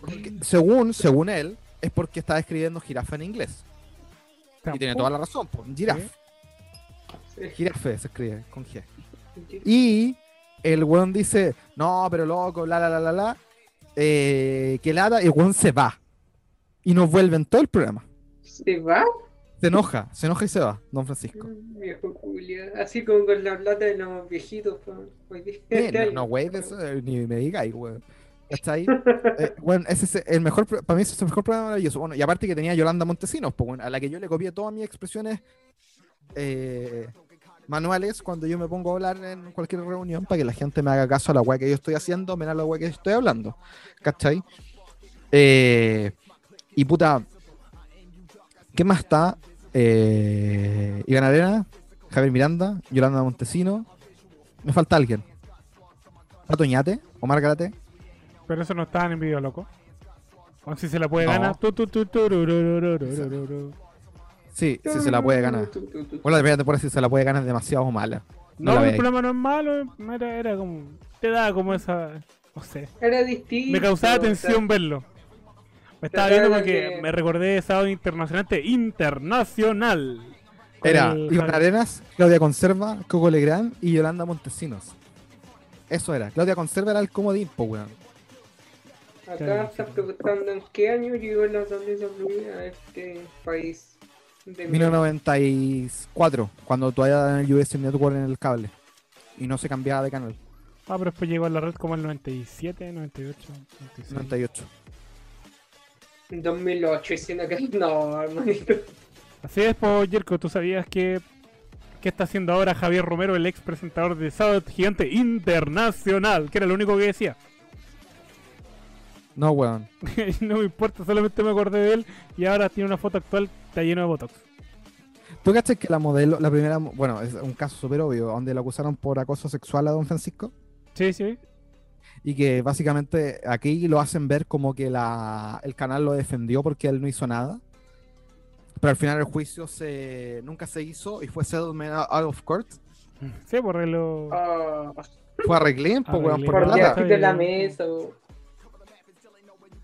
Porque, según, según él, es porque estaba escribiendo jirafa en inglés. Y tiene toda la razón, pues. Sí. Jirafe se escribe con G. Y el weón dice, no, pero loco, la la la la la. Eh, que lata, y el weón se va. Y nos vuelve en todo el programa. ¿Se va? Se enoja, se enoja y se va, don Francisco. Viejo Julia. Así como con la plata de los viejitos. pues, Eh, este no, no, güey, eh, ni me digáis, weón. ¿Está ahí? *laughs* Eh, bueno, ese es el mejor, para mí ese es el mejor programa maravilloso. Bueno, y aparte que tenía Yolanda Montesinos, pues, bueno, a la que yo le copié todas mis expresiones eh, manuales cuando yo me pongo a hablar en cualquier reunión para que la gente me haga caso a la weá que yo estoy haciendo, menos a la weá que estoy hablando. ¿Cachai? Eh, y puta, ¿qué más está? Eh, Iván Arena, Javier Miranda, Yolanda Montesino. Me falta alguien. ¿Pato Ñate? ¿Omar Garate? Pero eso no estaban en video, loco. O si se la puede No. ganar. Tu, tu, tu, turururururururu. Sí, sí se la puede ganar. Bueno, la primera temporada si se la puede ganar es demasiado mala. No No, la el programa no es malo, era, era como. Te daba como esa. No sé. Era distinto. Me causaba o sea, tensión verlo. Me estaba viendo porque que- me recordé de sábado internacional. Internacional. Era el Iván Arenas, Claudia Conserva, Coco Legrand y Yolanda Montesinos. Eso era. Claudia Conserva era el comodín, po, weón. Acá están preguntando en qué año llegó la WWE a este país. De 1994, cuando todavía en el US Network en el cable. Y no se cambiaba de canal. Ah, pero después llegó a la red como el 97, 98, 96. 98. 2008, diciendo que *laughs* no, hermanito. Así es, pues, Jerko, ¿tú sabías que qué está haciendo ahora Javier Romero, el ex presentador de Sábado Gigante Internacional? Que era lo único que decía. No, weón. *laughs* no me importa, solamente me acordé de él y ahora tiene una foto actual, está lleno de botox. ¿Tú cachas que la modelo, la primera, bueno, es un caso súper obvio, donde lo acusaron por acoso sexual a don Francisco? Sí, sí. Y que básicamente aquí lo hacen ver como que la, el canal lo defendió porque él no hizo nada. Pero al final el juicio se, nunca se hizo y fue settlement out of court. Sí, por lo... Ah, Fue arreglín, pues, weón, por debajo de la mesa. o-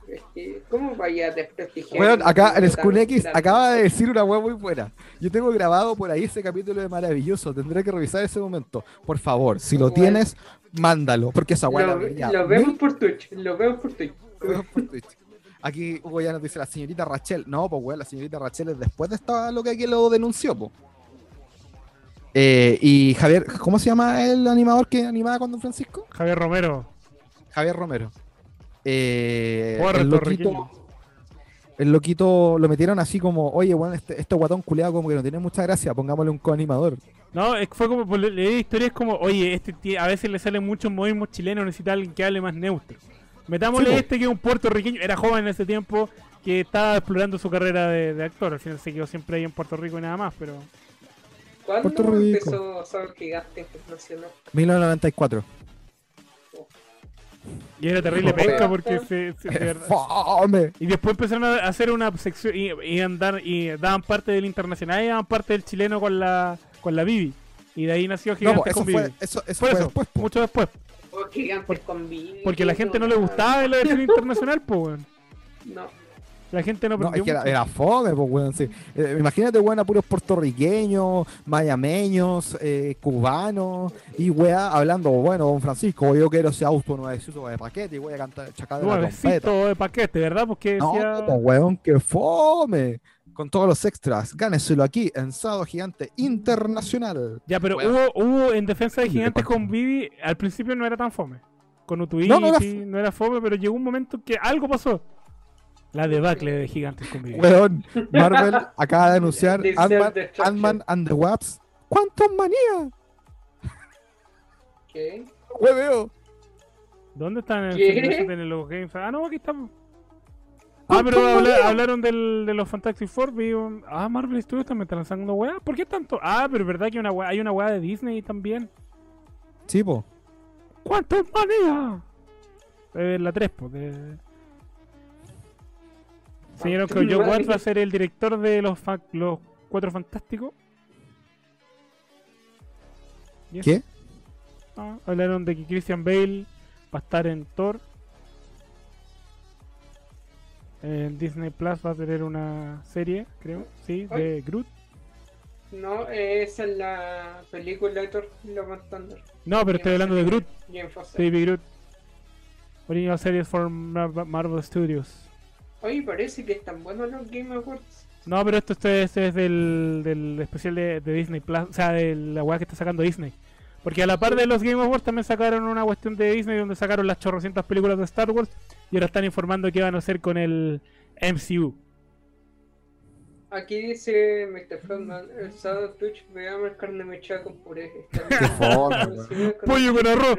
Es que, ¿Cómo vaya a desprestigiar? Weón, acá el Skull X acaba de decir una weá muy buena. Yo tengo grabado por ahí ese capítulo de maravilloso. Tendré que revisar ese momento. Por favor, si lo Bueno. tienes, mándalo. Porque esa weá Lo, lo vemos por Twitch, lo vemos por Twitch. mil por Twitch. Aquí Hugo ya nos dice la señorita Rachel. No, pues weón, la señorita Rachel es después de esta lo que aquí lo denunció, pues. Eh, y Javier, ¿cómo se llama el animador que animaba con Don Francisco? Javier Romero, Javier Romero. Eh, el loquito, el loquito lo metieron así como, oye, bueno, este, este guatón culeado como que no tiene mucha gracia, pongámosle un coanimador. No, es que fue como, por leer historias como, oye, este tie- a veces le salen muchos modismos chilenos, necesita alguien que hable más neutro. Metámosle Sí, este que es un puertorriqueño, era joven en ese tiempo, que estaba explorando su carrera de, de actor, al final se quedó siempre ahí en Puerto Rico y nada más, pero... ¿Cuándo Puerto Rico. empezó Sábado Gigante Internacional? 1994. Y era terrible *laughs* pesca porque se... se- de verdad- *laughs* ¡Fome! Y después empezaron a hacer una sección y, y andar y daban parte del internacional y daban parte del chileno con la con la Bibi. Y de ahí nació No, Gigante po, eso con Bibi. fue, eso, eso Por fue eso, después, po. mucho después. Oh, gigantes Por- con vida. Porque la gente no le gustaba la versión internacional, pues, weón. No. La gente no No, aprendió es que era, era fome, pues, weón, sí. Eh, imagínate, weón, a puros puertorriqueños, mayameños, eh, cubanos, y weá, hablando, bueno, don Francisco, yo quiero ese auto nuevecito de paquete y voy a cantar chacar de la trompeta. Nuevecito de paquete, ¿verdad? Porque No, decía... pues, weón, que fome. Con todos los extras, gáneselo aquí en Sábado Gigante Internacional. Ya, pero hubo, hubo en defensa de Gigantes con Bibi, al principio no era tan fome. Con Utuiti No, no era no, era fome, pero llegó un momento que algo pasó. La debacle de Gigantes con Bibi. Weón, Marvel *laughs* acaba de anunciar Ant-Man and the Wasp. ¡Cuántos manía! ¿Qué? ¡Hueveo! ¿Dónde están en el en los Games? Ah, no, aquí estamos. Ah, pero habla- hablaron del, de los Fantastic Four. vi un- ah, Marvel Studios también está lanzando weá. ¿Por qué tanto? Ah, pero es verdad que una weá- hay una weá de Disney también. Sí, po. ¿Cuántos manía? Eh, la 3, pues. De... Señor que Watts Mania. va a ser el director de los, fa- los Cuatro Fantásticos. ¿Qué? Ah, hablaron de que Christian Bale va a estar en Thor. En Disney Plus va a tener una serie, creo, sí, de Groot. No, esa es la película de Thor Love and Thunder. No, pero estoy hablando de Groot. Baby Groot. Original series for Mar- Marvel Studios. Oye, parece que están buenos los Game Awards. No, pero esto, esto es, esto es del, del especial de, de Disney Plus, o sea, de la weá que está sacando Disney. Porque a la par de los Game Awards también sacaron una cuestión de Disney donde sacaron las chorrocientas películas de Star Wars y ahora están informando qué van a hacer con el MCU. Aquí dice Mr. Feldman, el sábado Twitch veamos carne mechada con puré. Está Qué weón. Pollo con arroz.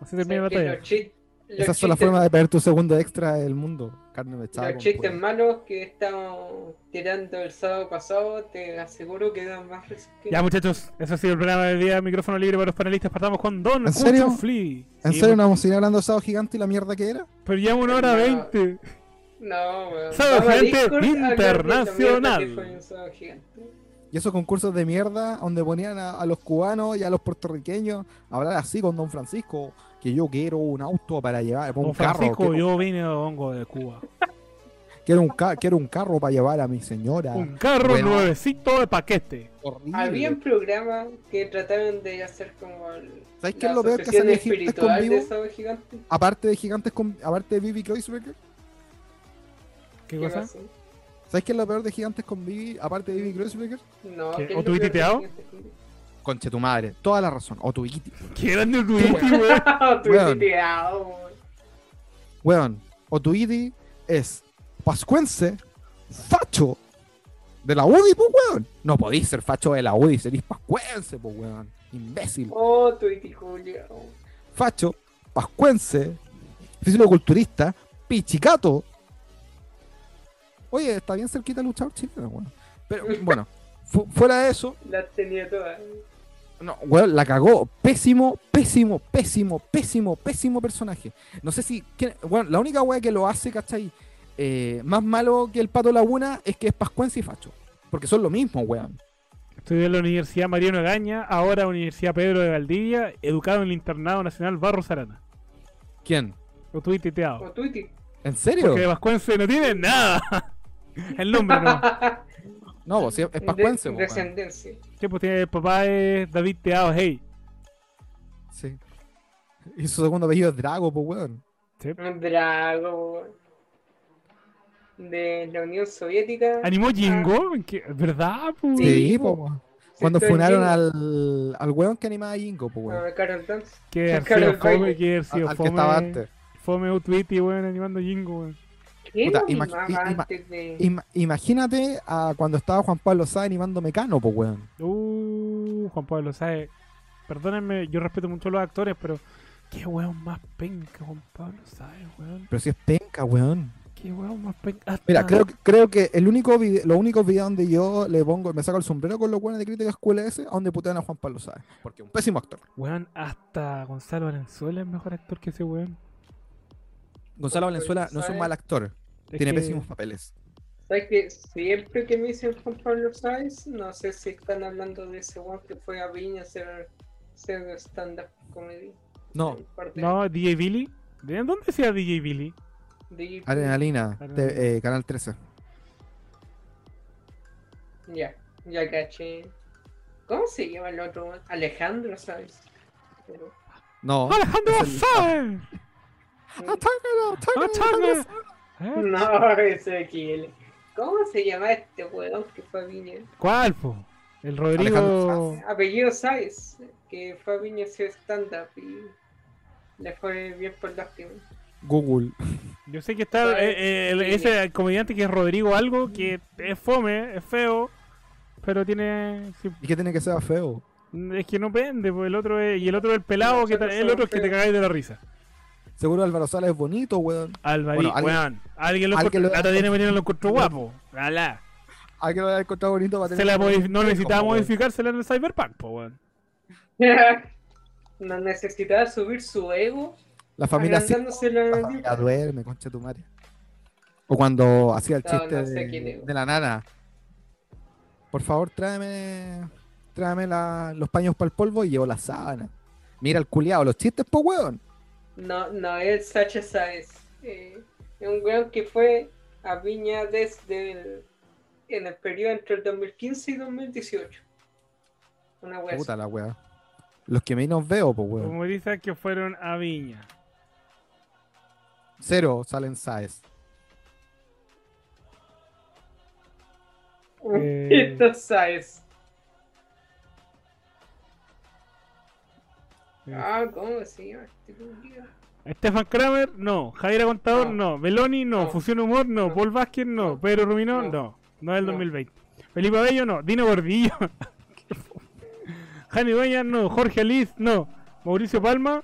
Así termina la Es que talla. los chis- los Esa es la forma de perder tu segundo extra del mundo. Carne mechada. Los chistes puré. malos que estamos tirando el sábado pasado, te aseguro que dan más risas que... Ya muchachos, ese ha sido el programa del día. Micrófono libre para los panelistas. Partamos con Don ¿En serio? Cuchufli. ¿En Sí, serio no vamos a hablando de Sábado Gigante y la mierda que era? Pero ya una hora No. veinte. No, weón. Sábado Vamos a Gigante Discord Internacional. mierda que fue un sábado gigante. Y esos concursos de mierda donde ponían a, a los cubanos y a los puertorriqueños a hablar así con Don Francisco, que yo quiero un auto para llevar, un carro, Francisco, quiero, yo vine de hongo de Cuba. *laughs* quiero un ca- quiero un carro para llevar a mi señora. Un carro Bueno. nuevecito de paquete. Horrible. Habían programas que trataron de hacer como el, ¿Sabes qué es lo peor que asociación hacen de Gigantes con espiritual de Vivo? sábado gigante. Aparte de gigantes con, aparte de Vivi Kreuzberger, ¿Qué ¿Qué cosa? pasó? ¿sabes qué es lo peor de gigantes con Vivi, aparte de Vivi Kreuzberger? No, ¿Qué? ¿qué es ¿O de tuiteado? Gigantes? Conche tu madre, toda la razón. O tu Wikiti. Qué grande tu Iti, weón. *laughs* Tu Weón. tuiteado, weón. Weón, o tu Wikiti es pascuense, facho de la UDI, pues weón. No podís ser facho de la UDI, serís pascuense, pues weón. Imbécil. Oh, tu Iti Julio. facho, pascuense, fisicoculturista, pichicato. Oye, está bien cerquita el luchador chileno, weón. Pero *laughs* bueno, fu- fuera de eso, Las tenía todas. No, weón, la cagó. Pésimo, pésimo, pésimo, pésimo, pésimo personaje. No sé si. quién- Bueno, la única weá que lo hace, ¿cachai? Eh, más malo que el Pato Laguna es que es pascuense y facho. Porque son lo mismo, weón. Estudié en la Universidad Mariano Gaña, ahora Universidad Pedro de Valdivia, educado en el Internado Nacional Barros Arana. ¿Quién? O tu Iti. ¿En serio? Porque de Vascuense no tiene nada. *laughs* El nombre no. *laughs* No, pues, sí, es pascuense, De- pues, weón. Descendencia. Sí, pues tiene el papá es David Teado, hey. Sí. Y su segundo apellido es Drago, pues, weón. Un drago, weón. De la Unión Soviética. ¿Animó Jingo? ¿En qué? ¿Verdad? Pues? Sí, Sí, weón. Cuando funaron al, al weón que animaba a Jingo, pues, weón. Ah, Carol Dance. Que fome, que sido Al, que fome. estaba antes. Fome Utwitty, weón, animando Jingo, weón. ¿Qué Puta, no ima- animaba i- ima- antes de... Ima- imagínate a cuando estaba Juan Pablo Sá animando Mecano, pues, weón. Uh, Juan Pablo Sáez. Perdónenme, yo respeto mucho a los actores, pero qué weón más penca, Juan Pablo Sáez, weón. Pero si es penca, weón. Qué weón más penca. Hasta- Mira, creo, que- creo que el único vide- los únicos videos donde yo le pongo, me saco el sombrero con los buenos de crítica escuela ese, a donde putean a Juan Pablo Sáez. Porque es un pésimo actor. Weón, hasta Gonzalo Valenzuela es mejor actor que ese weón. Gonzalo Valenzuela no es un Sáez. mal actor, Es tiene que- pésimos papeles. ¿Sabes que siempre que me dicen Juan Pablo Sáez, no sé si están hablando de ese one que fue a Viña a hacer, hacer stand-up comedy? No, No, DJ Billy. ¿De dónde decía DJ Billy? de- Adrenalina, Adrenalina. de, eh, Canal 13. Ya, ya caché. ¿Cómo se llama el otro? one? Alejandro Sáez. Pero- No. ¡Alejandro Sáez! *laughs* ¡Atácalo, atácalo, ¡Atácalo! atácalo! ¿Eh? *laughs* No, ese aquí. él. ¿Cómo se llama este weón que fue a Viña? ¿Cuál, po? El Rodrigo. Alejandro Apellido Sáez, que fue a Viña a hacer stand-up y le fue bien por lástima. Google. Yo sé que está eh, eh, el- ese comediante que es Rodrigo algo, que es fome, es feo, pero tiene... sí, ¿Y qué tiene que ser feo? Es que no pende, pues el otro es, y el otro es el pelado, que el otro es que te cagáis de la risa. Seguro Álvaro Sala es bonito, weón. Alvarí, Bueno, alguien- weón. Alguien lo alguien encontró. tiene veneno lo encontró guapo. Alá. Que lo haya encontrado bonito para Se tener. la modif- no necesitaba Como, weón. modificársela en el Cyberpunk, po, weón. *laughs* no necesitaba subir su ego La familia sí. la La familia duerme, concha tu madre. O cuando hacía el No, chiste no sé de, la nana. Por favor, tráeme, tráeme la- los paños para el polvo y llevo la sábana. Mira el culiado, los chistes, po weón. No, no es Sacha Sáez. Eh, es un weón que fue a Viña desde el, en el periodo entre el 2015 y 2018. Una wea Puta así. la weá. Los que menos veo, po weón. Como dicen que fueron a Viña. Cero salen Saez. Eh. Esto Sáez. Ah, ¿cómo se llama este culiao? Stefan Kramer, no. Javier Contador, no. No. Beloni, no. No. Fusión Humor, no. No. Paul Vázquez, no. No. Pedro Ruminó, no. No. No, es el No. 2020. Felipe Abello, no. Dino Gordillo. *laughs* Jani Dueñas, no. Jorge Aliz, no. Mauricio Palma,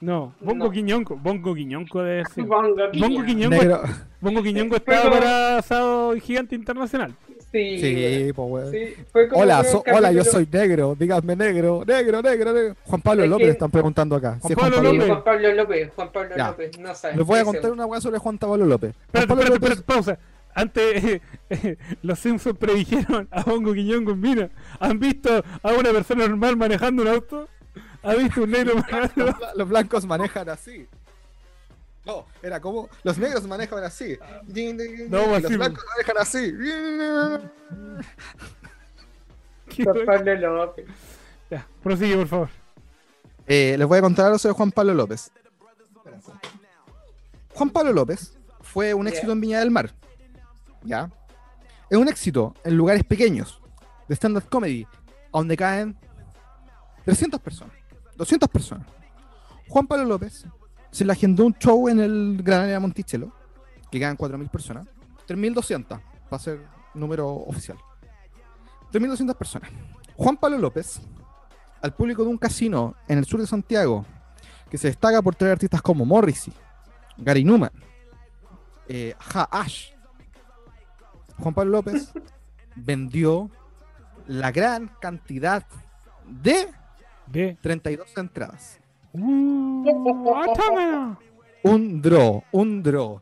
no. Bongo No. Quiñonco. Bongo Quiñonco debe ser. Bongo Bongo Quiñón. Quiñonco. Bongo Quiñonco *laughs* estaba para asado gigante internacional. Sí, Sí, weón. po weón. Sí, fue como Hola, so- hola, yo soy negro. Díganme negro, negro, negro, negro. Juan Pablo Es López que- están preguntando acá. Juan Pablo López. Juan Pablo López, Juan Pablo Ya. López, no sabes. Les voy a contar una weá sobre Juan Pablo López. Juan Espérate, Pablo espérate, López- espérate, pausa. Antes, *laughs* los Simpsons predijeron a Bongo Quiñonco en Mina. ¿Han visto a una persona normal manejando un auto? ¿Ha visto un negro *laughs* manejando? los blancos manejan así. No, era como los negros manejan así. No, los así, blancos manejan así. *laughs* ¿Qué Juan? Pablo López. Ya, prosigue, por favor. Eh, les voy a contar algo sobre Juan Pablo López. Juan Pablo López fue un éxito en Viña del Mar. ¿Ya? Es un éxito en lugares pequeños de stand-up comedy, a donde caen 300 personas, 200 personas. Juan Pablo López se le agendó un show en el Gran Área Monticello, que quedan 4.000 personas, 3.200 para ser número oficial. 3.200 personas. Juan Pablo López, al público de un casino en el sur de Santiago, que se destaca por traer artistas como Morrissey, Gary Newman, eh, Ja Ash. Juan Pablo López *laughs* vendió la gran cantidad de De. 32 entradas. Uh. Un draw, un draw.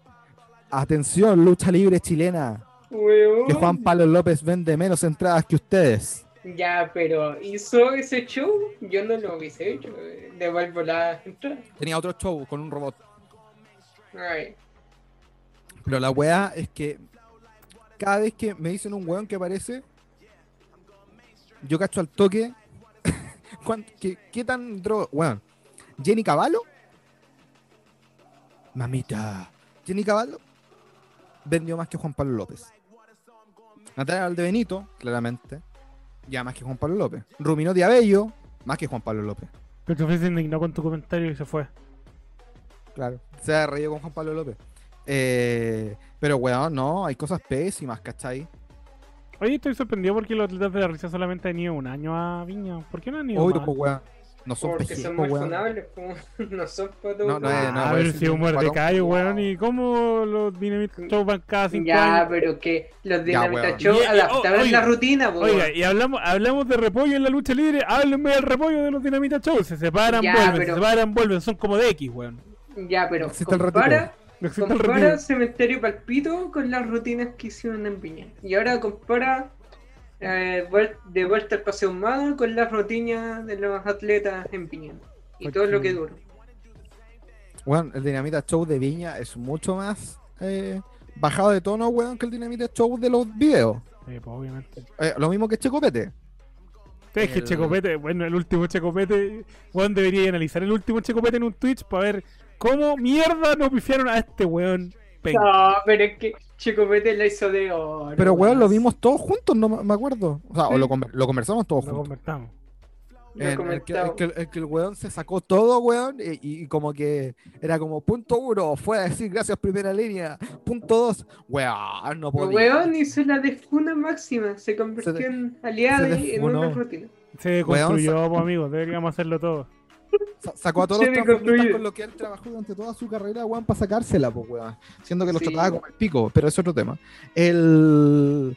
Atención, lucha libre chilena. Weón. Que Juan Pablo López vende menos entradas que ustedes. Ya, pero hizo ese show, yo no lo hubiese hecho. eh, Devuelvo la entrada. Tenía otro show con un robot. Ay, Pero la weá es que cada vez que me dicen un weón que aparece, yo cacho al toque. *laughs* ¿Qué, qué tan droga? Weón, Jenny Caballo. Mamita. Jenny Caballo vendió más que Juan Pablo López. Natalia Valdebenito, claramente, ya más que Juan Pablo López. Rumino Diabello, más que Juan Pablo López. Pero se indignó con tu comentario y se fue. Claro. Se ha reído con Juan Pablo López. Eh, pero weón, no, hay cosas pésimas, ¿cachai? Oye, estoy sorprendido porque los atletas de la risa solamente han ido un año a Viña. ¿Por qué no han ido Obvio, más? pues, weón. No son porque PG, son pues, weón. como *laughs* no son No, no no, a ver si un muerde varón. callo, weón. ¿Y cómo los Dynamite Show van cada cinco Ya, años? pero que los Ya, Dinamita weón. Show adaptaban la rutina, po, Oiga, weón. y hablamos, hablamos de repollo en la lucha libre. Háblenme del repollo de los Dinamita Show. Se separan, Ya, vuelven, pero- se separan, vuelven. Son como de X, weón. Ya, pero el compara, No existe el compara. Cementerio Palpito con las rutinas que hicieron en Viña. Y ahora compara eh, de vuelta al Paseo Humano con las rutinas de los atletas en Viña. Y todo lo que dura. Weón, el Dinamita Show de Viña es mucho más eh, bajado de tono, weón, que el Dinamita Show de los videos. Sí, pues, obviamente. Eh, lo mismo que Checopete. Es que El- Checopete, bueno, el último Checopete, weón, debería analizar el último Checopete en un Twitch para ver cómo mierda nos pifiaron a este weón. No, pero es que Checopete la hizo de oro. Pero, weón, lo weón. vimos todos juntos, no me acuerdo. O sea, o lo, conver- lo conversamos todos Lo juntos. convertamos. Lo En- el, que, el que- el que el weón se sacó todo, weón, y, y como que era como punto uno, fue a decir gracias primera línea, punto dos, weón, no podía. weón hizo la defuna máxima. Se convirtió Se de- en aliado en una rutina. Se Weón, construyó, pues, amigos. Deberíamos hacerlo todo. Sa- Sacó a todos los transformistas con lo que él trabajó durante toda su carrera, weón, para sacársela, pues, weón. Siendo que los Sí. trataba como el pico, pero es otro tema. El...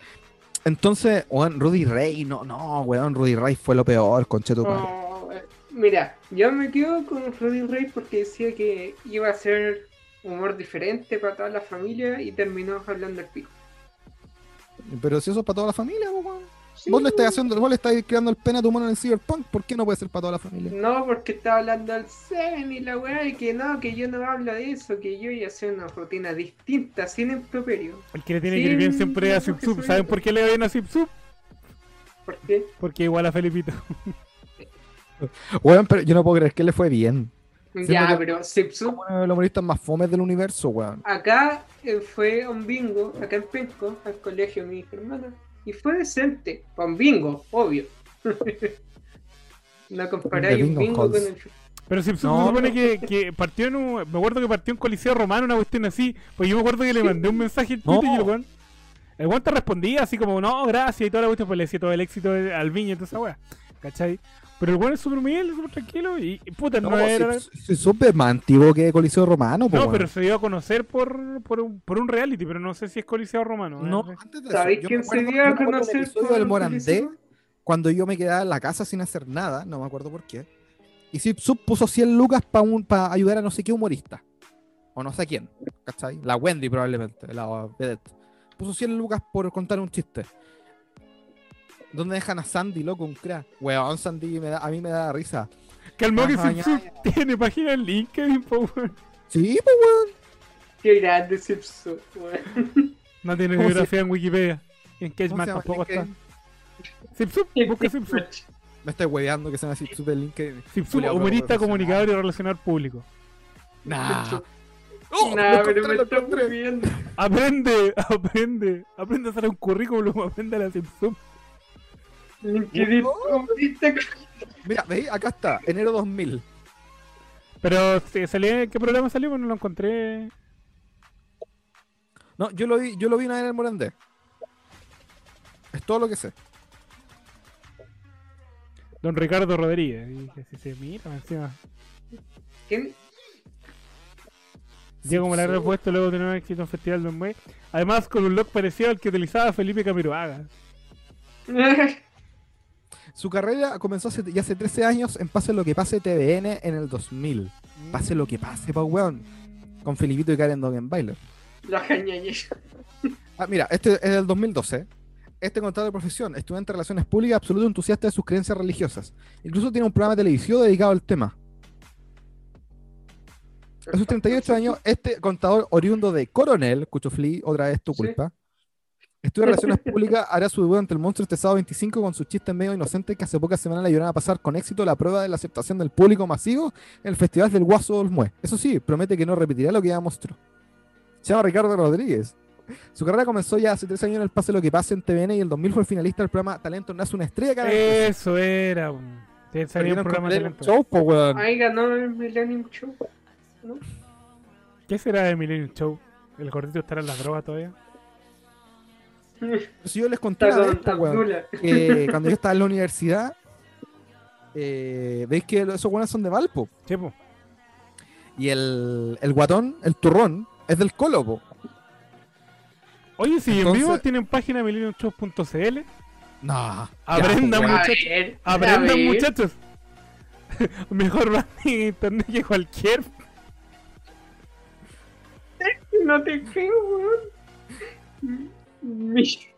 Entonces, weón, Rudy Ray, no, no, weón, Rudy Ray fue lo peor, concheto. Oh, eh, mira, yo me quedo con Rudy Ray porque decía que iba a ser humor diferente para toda la familia y terminó hablando el pico. Pero si eso es para toda la familia, pues, weón. Sí, Vos le estás haciendo, vos le estás creando el pena a tu mono en el Cyberpunk, ¿por qué no puede ser para toda la familia? No, porque estaba hablando al Seven y la weá, y que no, que yo no hablo de eso, que yo iba a hacer una rutina distinta, sin improperio. El que le tiene que ir bien siempre a Zip soy ¿Saben por qué le va bien a Zip Zup? ¿Por qué? Porque igual a Felipito. Weón, pero yo no puedo creer que le fue bien. ya, que- pero Zipsup Como uno de los humoristas más fomes del universo, weón. acá eh, fue un bingo, acá en Penco, al colegio de mi hermana, y fue decente, con bingo, obvio. *laughs* no comparáis un bingo con el... Pero Zup No, se supone que, que partió en un. Me acuerdo que partió en Coliseo Romano, una cuestión así. Pues yo me acuerdo que le mandé un mensaje en No. Twitter y el weón. El weón te respondía así como, no, gracias y toda la cuestión, pues le decía todo el éxito al viña y toda esa weá. ¿Cachai? Pero el weón es súper humilde, súper tranquilo y, y puta, no, No, era. si, si supe más antiguo que Coliseo Romano, No, weón. pero se dio a conocer por, por, un, por un reality, pero no sé si es Coliseo Romano. ¿eh? No, antes de eso, ¿Sabéis quién se dio a conocer por del Morandé, cuando yo me quedaba en la casa sin hacer nada, no me acuerdo por qué. Y Sub puso 100 lucas para ayudar a no sé qué humorista. O no sé quién, ¿cachai? La Wendy probablemente, la vedette. Puso 100 lucas por contar un chiste. ¿Dónde dejan a Sandy, loco, un crack? Weón, Sandy me da- a mí me da risa. Calmó que Zup tiene página en LinkedIn, po, weón. Sí, weón. Qué grande Zipsup, weón. No tiene ¿Cómo se- biografía en Wikipedia. Y en ¿Cómo Cagematch se llama? tampoco está. Zup, busca Zup. Me estoy hueveando que se llama Sub el LinkedIn. Culeado humorista, comunicador y relacionador público. Nah. Oh, lo Nah, pero encontré, me encontré. viendo. Aprende, *laughs* aprende, aprende a hacer un currículum, aprende a la Zup. LinkedIn, Mira, veis, acá está, enero 2000. Pero ¿se salió, ¿qué programa salió? Pues no lo encontré. No, yo lo vi, yo lo vi una vez en el Morandé. Es todo lo que sé. Don Ricardo Rodríguez. Y dije, si se mira encima. ¿Quién? Diego me la habrá puesto luego de tener éxito en Festival de Mumbai. Además, con un look parecido al que utilizaba Felipe Camiroaga. *laughs* Su carrera comenzó hace, ya hace 13 años en Pase lo que pase TVN en el 2000. Pase lo que pase, pa' weón. Con Filipito y Karen Dogenbailer. La. Ah, mira, este es del 2012. Este contador de profesión, estudiante de relaciones públicas, absoluto entusiasta de sus creencias religiosas. Incluso tiene un programa televisivo dedicado al tema. A sus 38 años, este contador oriundo de Coronel, Cuchufli, otra vez tu Sí. Culpa, estudia relaciones *laughs* públicas, hará su debut ante el monstruo este sábado 25 con sus chistes medio inocentes que hace pocas semanas le ayudaron a pasar con éxito la prueba de la aceptación del público masivo en el Festival del Guaso Olmué. Eso sí, promete que no repetirá lo que ya mostró. Se llama Ricardo Rodríguez. Su carrera comenzó ya hace tres años en el Pase Lo que Pase en TVN y el 2000 fue finalista del programa Talento Nace una Estrella cada vez. Eso era. Sí, Salía un programa de talento. show, po, weón. Ahí ganó el Millennium Show. ¿no? ¿Qué será de Millennium Show? ¿El gordito estará en las drogas todavía? Si yo les conté una vez, Abdullah. que *laughs* cuando yo estaba en la universidad, eh, veis que esos buenos son de Valpo. Sí, po. Y el, el guatón, el turrón, es del Colo, po. Oye, si en vivo tienen página millenniumshow.cl, No. aprendan, Ya, muchachos. ver, Aprendan, muchachos. Mejor branding en internet que cualquier. *laughs* No te creo, weón. *laughs*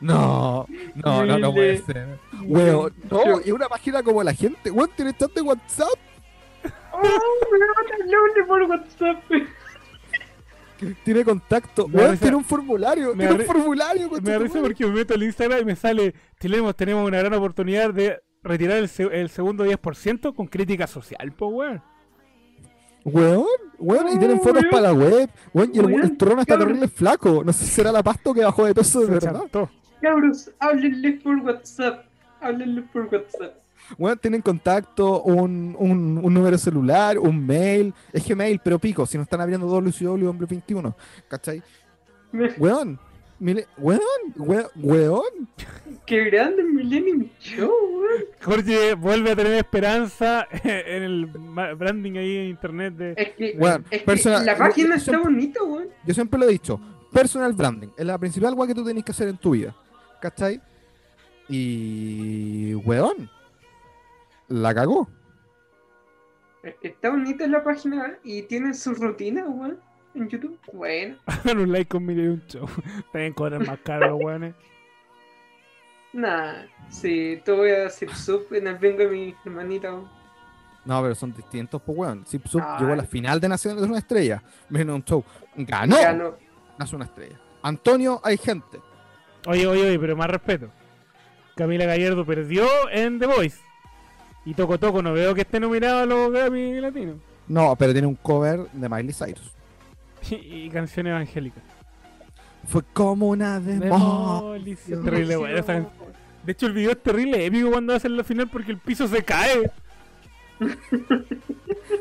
No, no, no, no puede ser. Weón, no, y una página como la gente, weón, tiene chat de WhatsApp, Oh, weón, por WhatsApp. tiene contacto, Me weón, risa- tiene un formulario, tiene un ri- formulario, Me da risa porque me meto al Instagram y me sale, tenemos, tenemos una gran oportunidad de retirar el, el segundo 10% con crítica social, po, weón. Weón, weón, y tienen Oh, fotos para la web, weón, y el, el turrón está terrible flaco, no sé si será la pasto que bajó de peso de verdad. Cabros, háblenle por WhatsApp. Háblenle por WhatsApp. Weón, tienen contacto, un, un, un número celular, un mail, es Gmail, pero pico, si no están abriendo WCW Hombre 21, ¿cachai? Weón, Mile- weón, weón, weón. Qué grande Millennium Show, weón. Jorge vuelve a tener esperanza *laughs* en el branding ahí en internet de... Es que, Weón, es que personal- la página yo está bonita, weón. Yo siempre lo he dicho, personal branding es la principal weá que tú tenés que hacer en tu vida. ¿Cachai? Y weón, la cagó. Está bonita la página y tiene su rutina, weón. En YouTube. Bueno. *laughs* Hagan un like con un show. *laughs* También cobran más caro los weones. Nah, sí, te voy a decir sub en el bingo de mi hermanita. No, pero son distintos, pues weón. Zip Sub Ay. llegó a la final de Naciones de una estrella. Menos un show. Ganó. Ganó. Nace una estrella. Antonio, hay gente. Oye, oye, oye, pero más respeto. Camila Gallardo perdió en The Voice. Y Toco Toco, no veo que esté nominado a los Grammy Latinos. No, pero tiene un cover de Miley Cyrus. *laughs* Y, canción evangélica. Fue como una demolición. Terrible, bueno, esa can- De hecho, el video es terrible épico cuando hacen la final porque el piso se cae.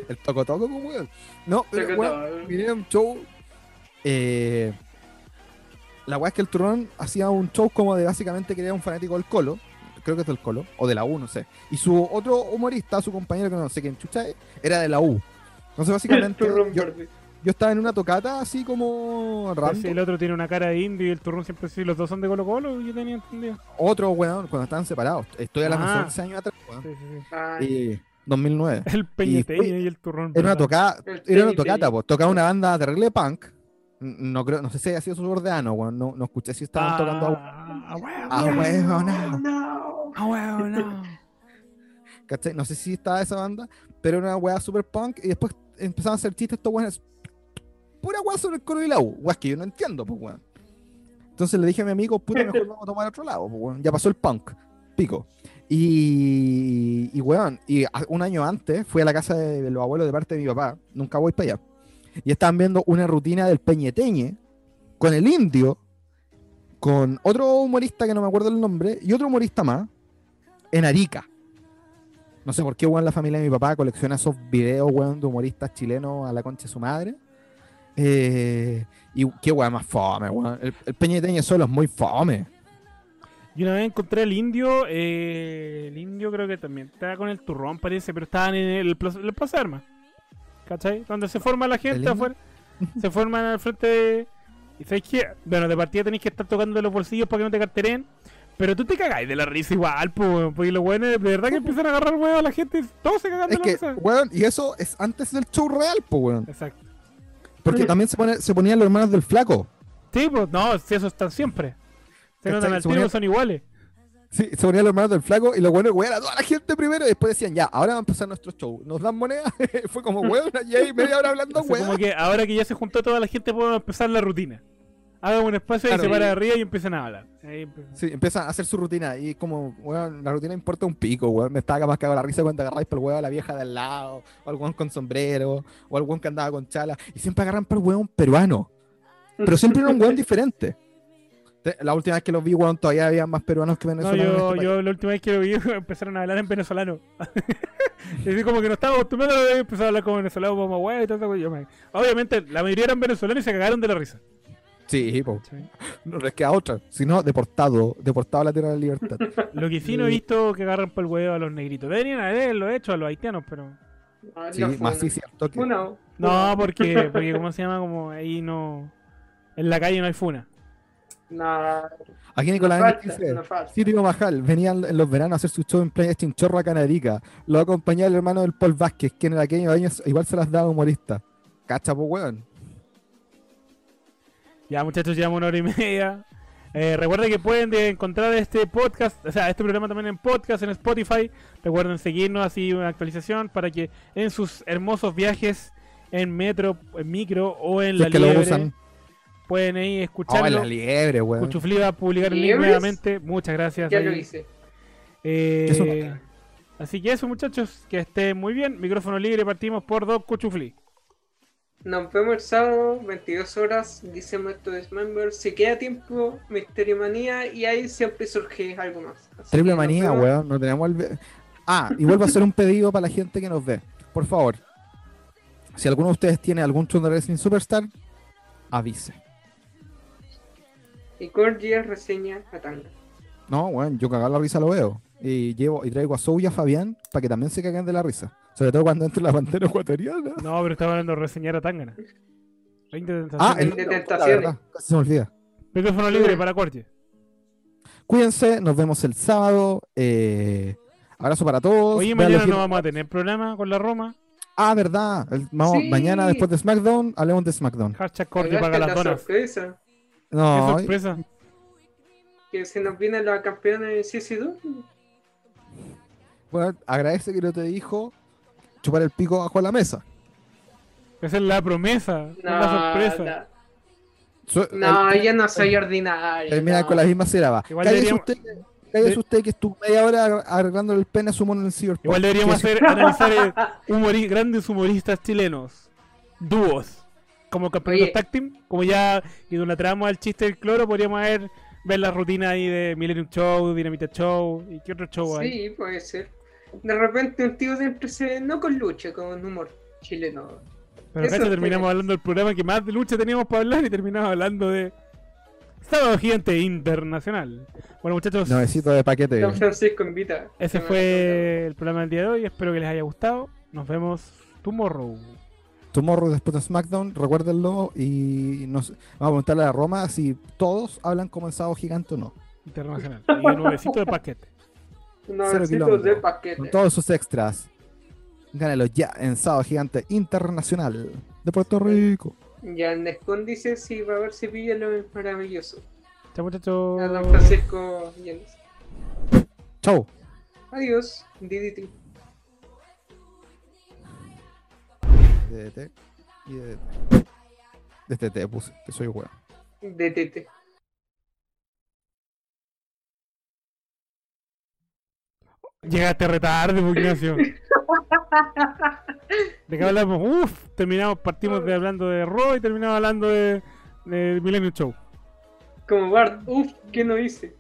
El toco toco, pues, weón. No, pero weón, miré un show. Eh, la weá es que el turrón hacía un show como de básicamente que era un fanático del Colo. Creo que es del Colo, o de la U, no sé. Y su otro humorista, su compañero que no sé quién chucha es, era de la U. Entonces, básicamente, *laughs* Turrón yo, verde. Yo estaba en una tocata así como random. el otro tiene una cara de indio y el turrón siempre sí, los dos son de Colo Colo, yo tenía entendido. Otro weón, cuando estaban separados. Estoy hablando Ah. de 11 años atrás, weón. Sí, sí, sí. Y 2009. *laughs* El peñeteño fue- y, el turrón. Era una tocata, era una tocata, pues. Tocaba una banda terrible punk. N- No creo, no sé si haya sido su ordeano, weón. No, no escuché si estaban tocando a Ah, huevo. Ah, huevo, no. no. Ah, huevo, no. ¿cachai? No sé si estaba esa banda, pero era una weá super punk. Y después empezaban a hacer chistes estos weones. Pura weá sobre el coro y la U. Weá que yo no entiendo, pues weón. Entonces le dije a mi amigo, puta, mejor vamos a tomar otro lado, pues weón. Ya pasó el punk. Pico. Y, y weón, y un año antes fui a la casa de los abuelos de parte de mi papá. Nunca voy para allá. Y estaban viendo una rutina del Peñeteñe con el indio, con otro humorista que no me acuerdo el nombre, y otro humorista más, en Arica. No sé por qué, weón, la familia de mi papá colecciona esos videos, weón, de humoristas chilenos a la concha de su madre. Eh, y qué weón más fome, weón. El, el Peñeteñe solo es muy fome. Y una vez encontré al indio, eh, el indio creo que también estaba con el turrón, parece, pero estaban en el, plaza- el Plaza de Armas. ¿Cachai? Donde se forma la ¿El gente afuera. se forman al frente de. Y sabes que, bueno, de partida tenéis que estar tocando los bolsillos para que no te carteren. Pero tú te cagáis de la risa igual, po, porque los buenos de verdad que empiezan a agarrar huevo a la gente, todos se cagan de Es la que, risa. weón, y eso es antes del show real, pues, weón. Exacto. Porque también se, pone, se ponían los hermanos del flaco. Sí, pues, no, si eso están siempre. Se notan al tiro, son iguales. Sí, se ponían los hermanos del flaco y los buenos, weón, a toda la gente primero y después decían, ya, ahora va a empezar nuestro show. Nos dan moneda. *laughs* Fue como, weón, y ahí media hora hablando, *laughs* sea, como weón. que ahora que ya se juntó toda la gente, podemos empezar la rutina. Hagan un espacio Claro. y se para arriba y empiezan a hablar. Ahí. Sí, empiezan a hacer su rutina y como, weón, la rutina importa un pico, weón. Me estaba más cagado la risa cuando agarráis por el weón a la vieja de al lado, o al weón con sombrero, o al weón que andaba con chala. Y siempre agarran por el weón peruano. Pero siempre era un weón diferente. Te- La última vez que los vi, weón, todavía había más peruanos que No, venezolanos. en yo, este yo la última vez que lo vi *laughs* empezaron a hablar en venezolano. *laughs* y así como que no estaba acostumbrado a empezar a hablar como venezolano, como weón y todo eso. Obviamente, la mayoría eran venezolanos y se cagaron de la risa. Sí, po. ¿sí? No les queda otra. Si no, deportado. Deportado a la tierra de la libertad. *laughs* Lo que sí no he visto que agarran por el huevo a los negritos. Deberían haberlo hecho a los haitianos, pero. Ah, Sí, no, más sí, cierto que. una- No, porque, porque ¿cómo se llama? Como ahí no. En la calle no hay funa. Nah, Aquí no Nicolás falta, dice. no. Sitio Majal, venían en los veranos a hacer su show en Playa Chinchorro a Canarica. Lo acompañaba el hermano del Paul Vázquez, quien en aquellos años igual se las daba humorista. Cacha, po, weón. Ya, muchachos, llevamos una hora y media. Eh, recuerden que pueden de encontrar este podcast, o sea, este programa también en podcast, en Spotify. Recuerden seguirnos así una actualización para que en sus hermosos viajes en metro, en micro o en Si la es que lo liebre usan. pueden ahí Oh, en escucharlo. la liebre, weón. Cuchufli va a publicar el link nuevamente. Muchas gracias. Ya ahí. lo hice. Eh, así que eso, muchachos, que estén muy bien. Micrófono libre, partimos por Doc Cuchufli. Nos vemos el sábado, 22 horas, dice Muerto Dismember. Si queda tiempo, Misterio Manía y ahí siempre surge algo más. Así Triple manía, weón. No tenemos el... Ah, y vuelvo a hacer un pedido para la gente que nos ve. Por favor, si alguno de ustedes tiene algún show de Wrestling Superstar, avise. Y Corgia reseña a Tanga. No, weón, yo cagar la risa lo veo. Y llevo y traigo a Sou y a Fabián para que también se caguen de la risa. Sobre todo cuando entre la pantera ecuatoriana. No, pero estaba hablando de reseñar a Tangana. 20 Ah, el de tentaciones. verdad, casi se me olvida. Micrófono libre para Corte. Cuídense, nos vemos el sábado. eh, abrazo para todos. Oye, mañana los no vamos a tener programa con la Roma. Ah, verdad. el- vamos- Sí. Mañana después de SmackDown, hablemos de SmackDown. Hashtag Corte Cagaste paga las la donas. Qué sorpresa. No, sorpresa. Que se nos viene la campeona de CC2. Bueno, agradece que no te dijo chupar el pico bajo la mesa. Esa es la promesa. No, la sorpresa. No, no, el- yo no soy ordinario. Termina no. con la misma sílaba. Igual Cállese usted, cállese de- usted que estuvo media hora arreglando el pene a su mono en el Cyberpunk. Igual deberíamos hacer, analizar eh, *laughs* humori- grandes humoristas chilenos. Dúos. Como tag team. Como ya idolatramos al chiste del cloro, podríamos ver, ver la rutina ahí de Millennium Show, Dinamita Show. ¿Y qué otro show hay? Sí, puede ser. De repente un tío siempre se. No con lucha, con humor chileno. Pero acá terminamos hablando del programa que más de lucha teníamos para hablar y terminamos hablando de Sábado Gigante Internacional. Bueno muchachos, de paquete. Don Francisco invita. ese fue el programa del día de hoy. Espero que les haya gustado. Nos vemos tomorrow. Tomorrow después de SmackDown, recuérdenlo. Y nos, vamos a preguntarle a Roma si todos hablan como en sábado gigante o no. Internacional. Y un nuevecito de paquete. Unos Cero besitos kilómetros. de paquete. Con todos sus extras. Gánalo ya en sábado gigante internacional de Puerto Rico. Ya en Nescon dice si va a haber cepillo lo maravilloso. Chao muchachos. A Don Francisco Llenes. Chau. Adiós, DDT. DDT y DDT. DDT puse, que soy weón. DTT. Llegaste retarde, pues, Ignacio. *laughs* ¿De qué hablamos? Uf, terminamos, partimos de hablando de Raw y terminamos hablando de, de Millennium Show. Como Bart, uff, ¿qué no hice?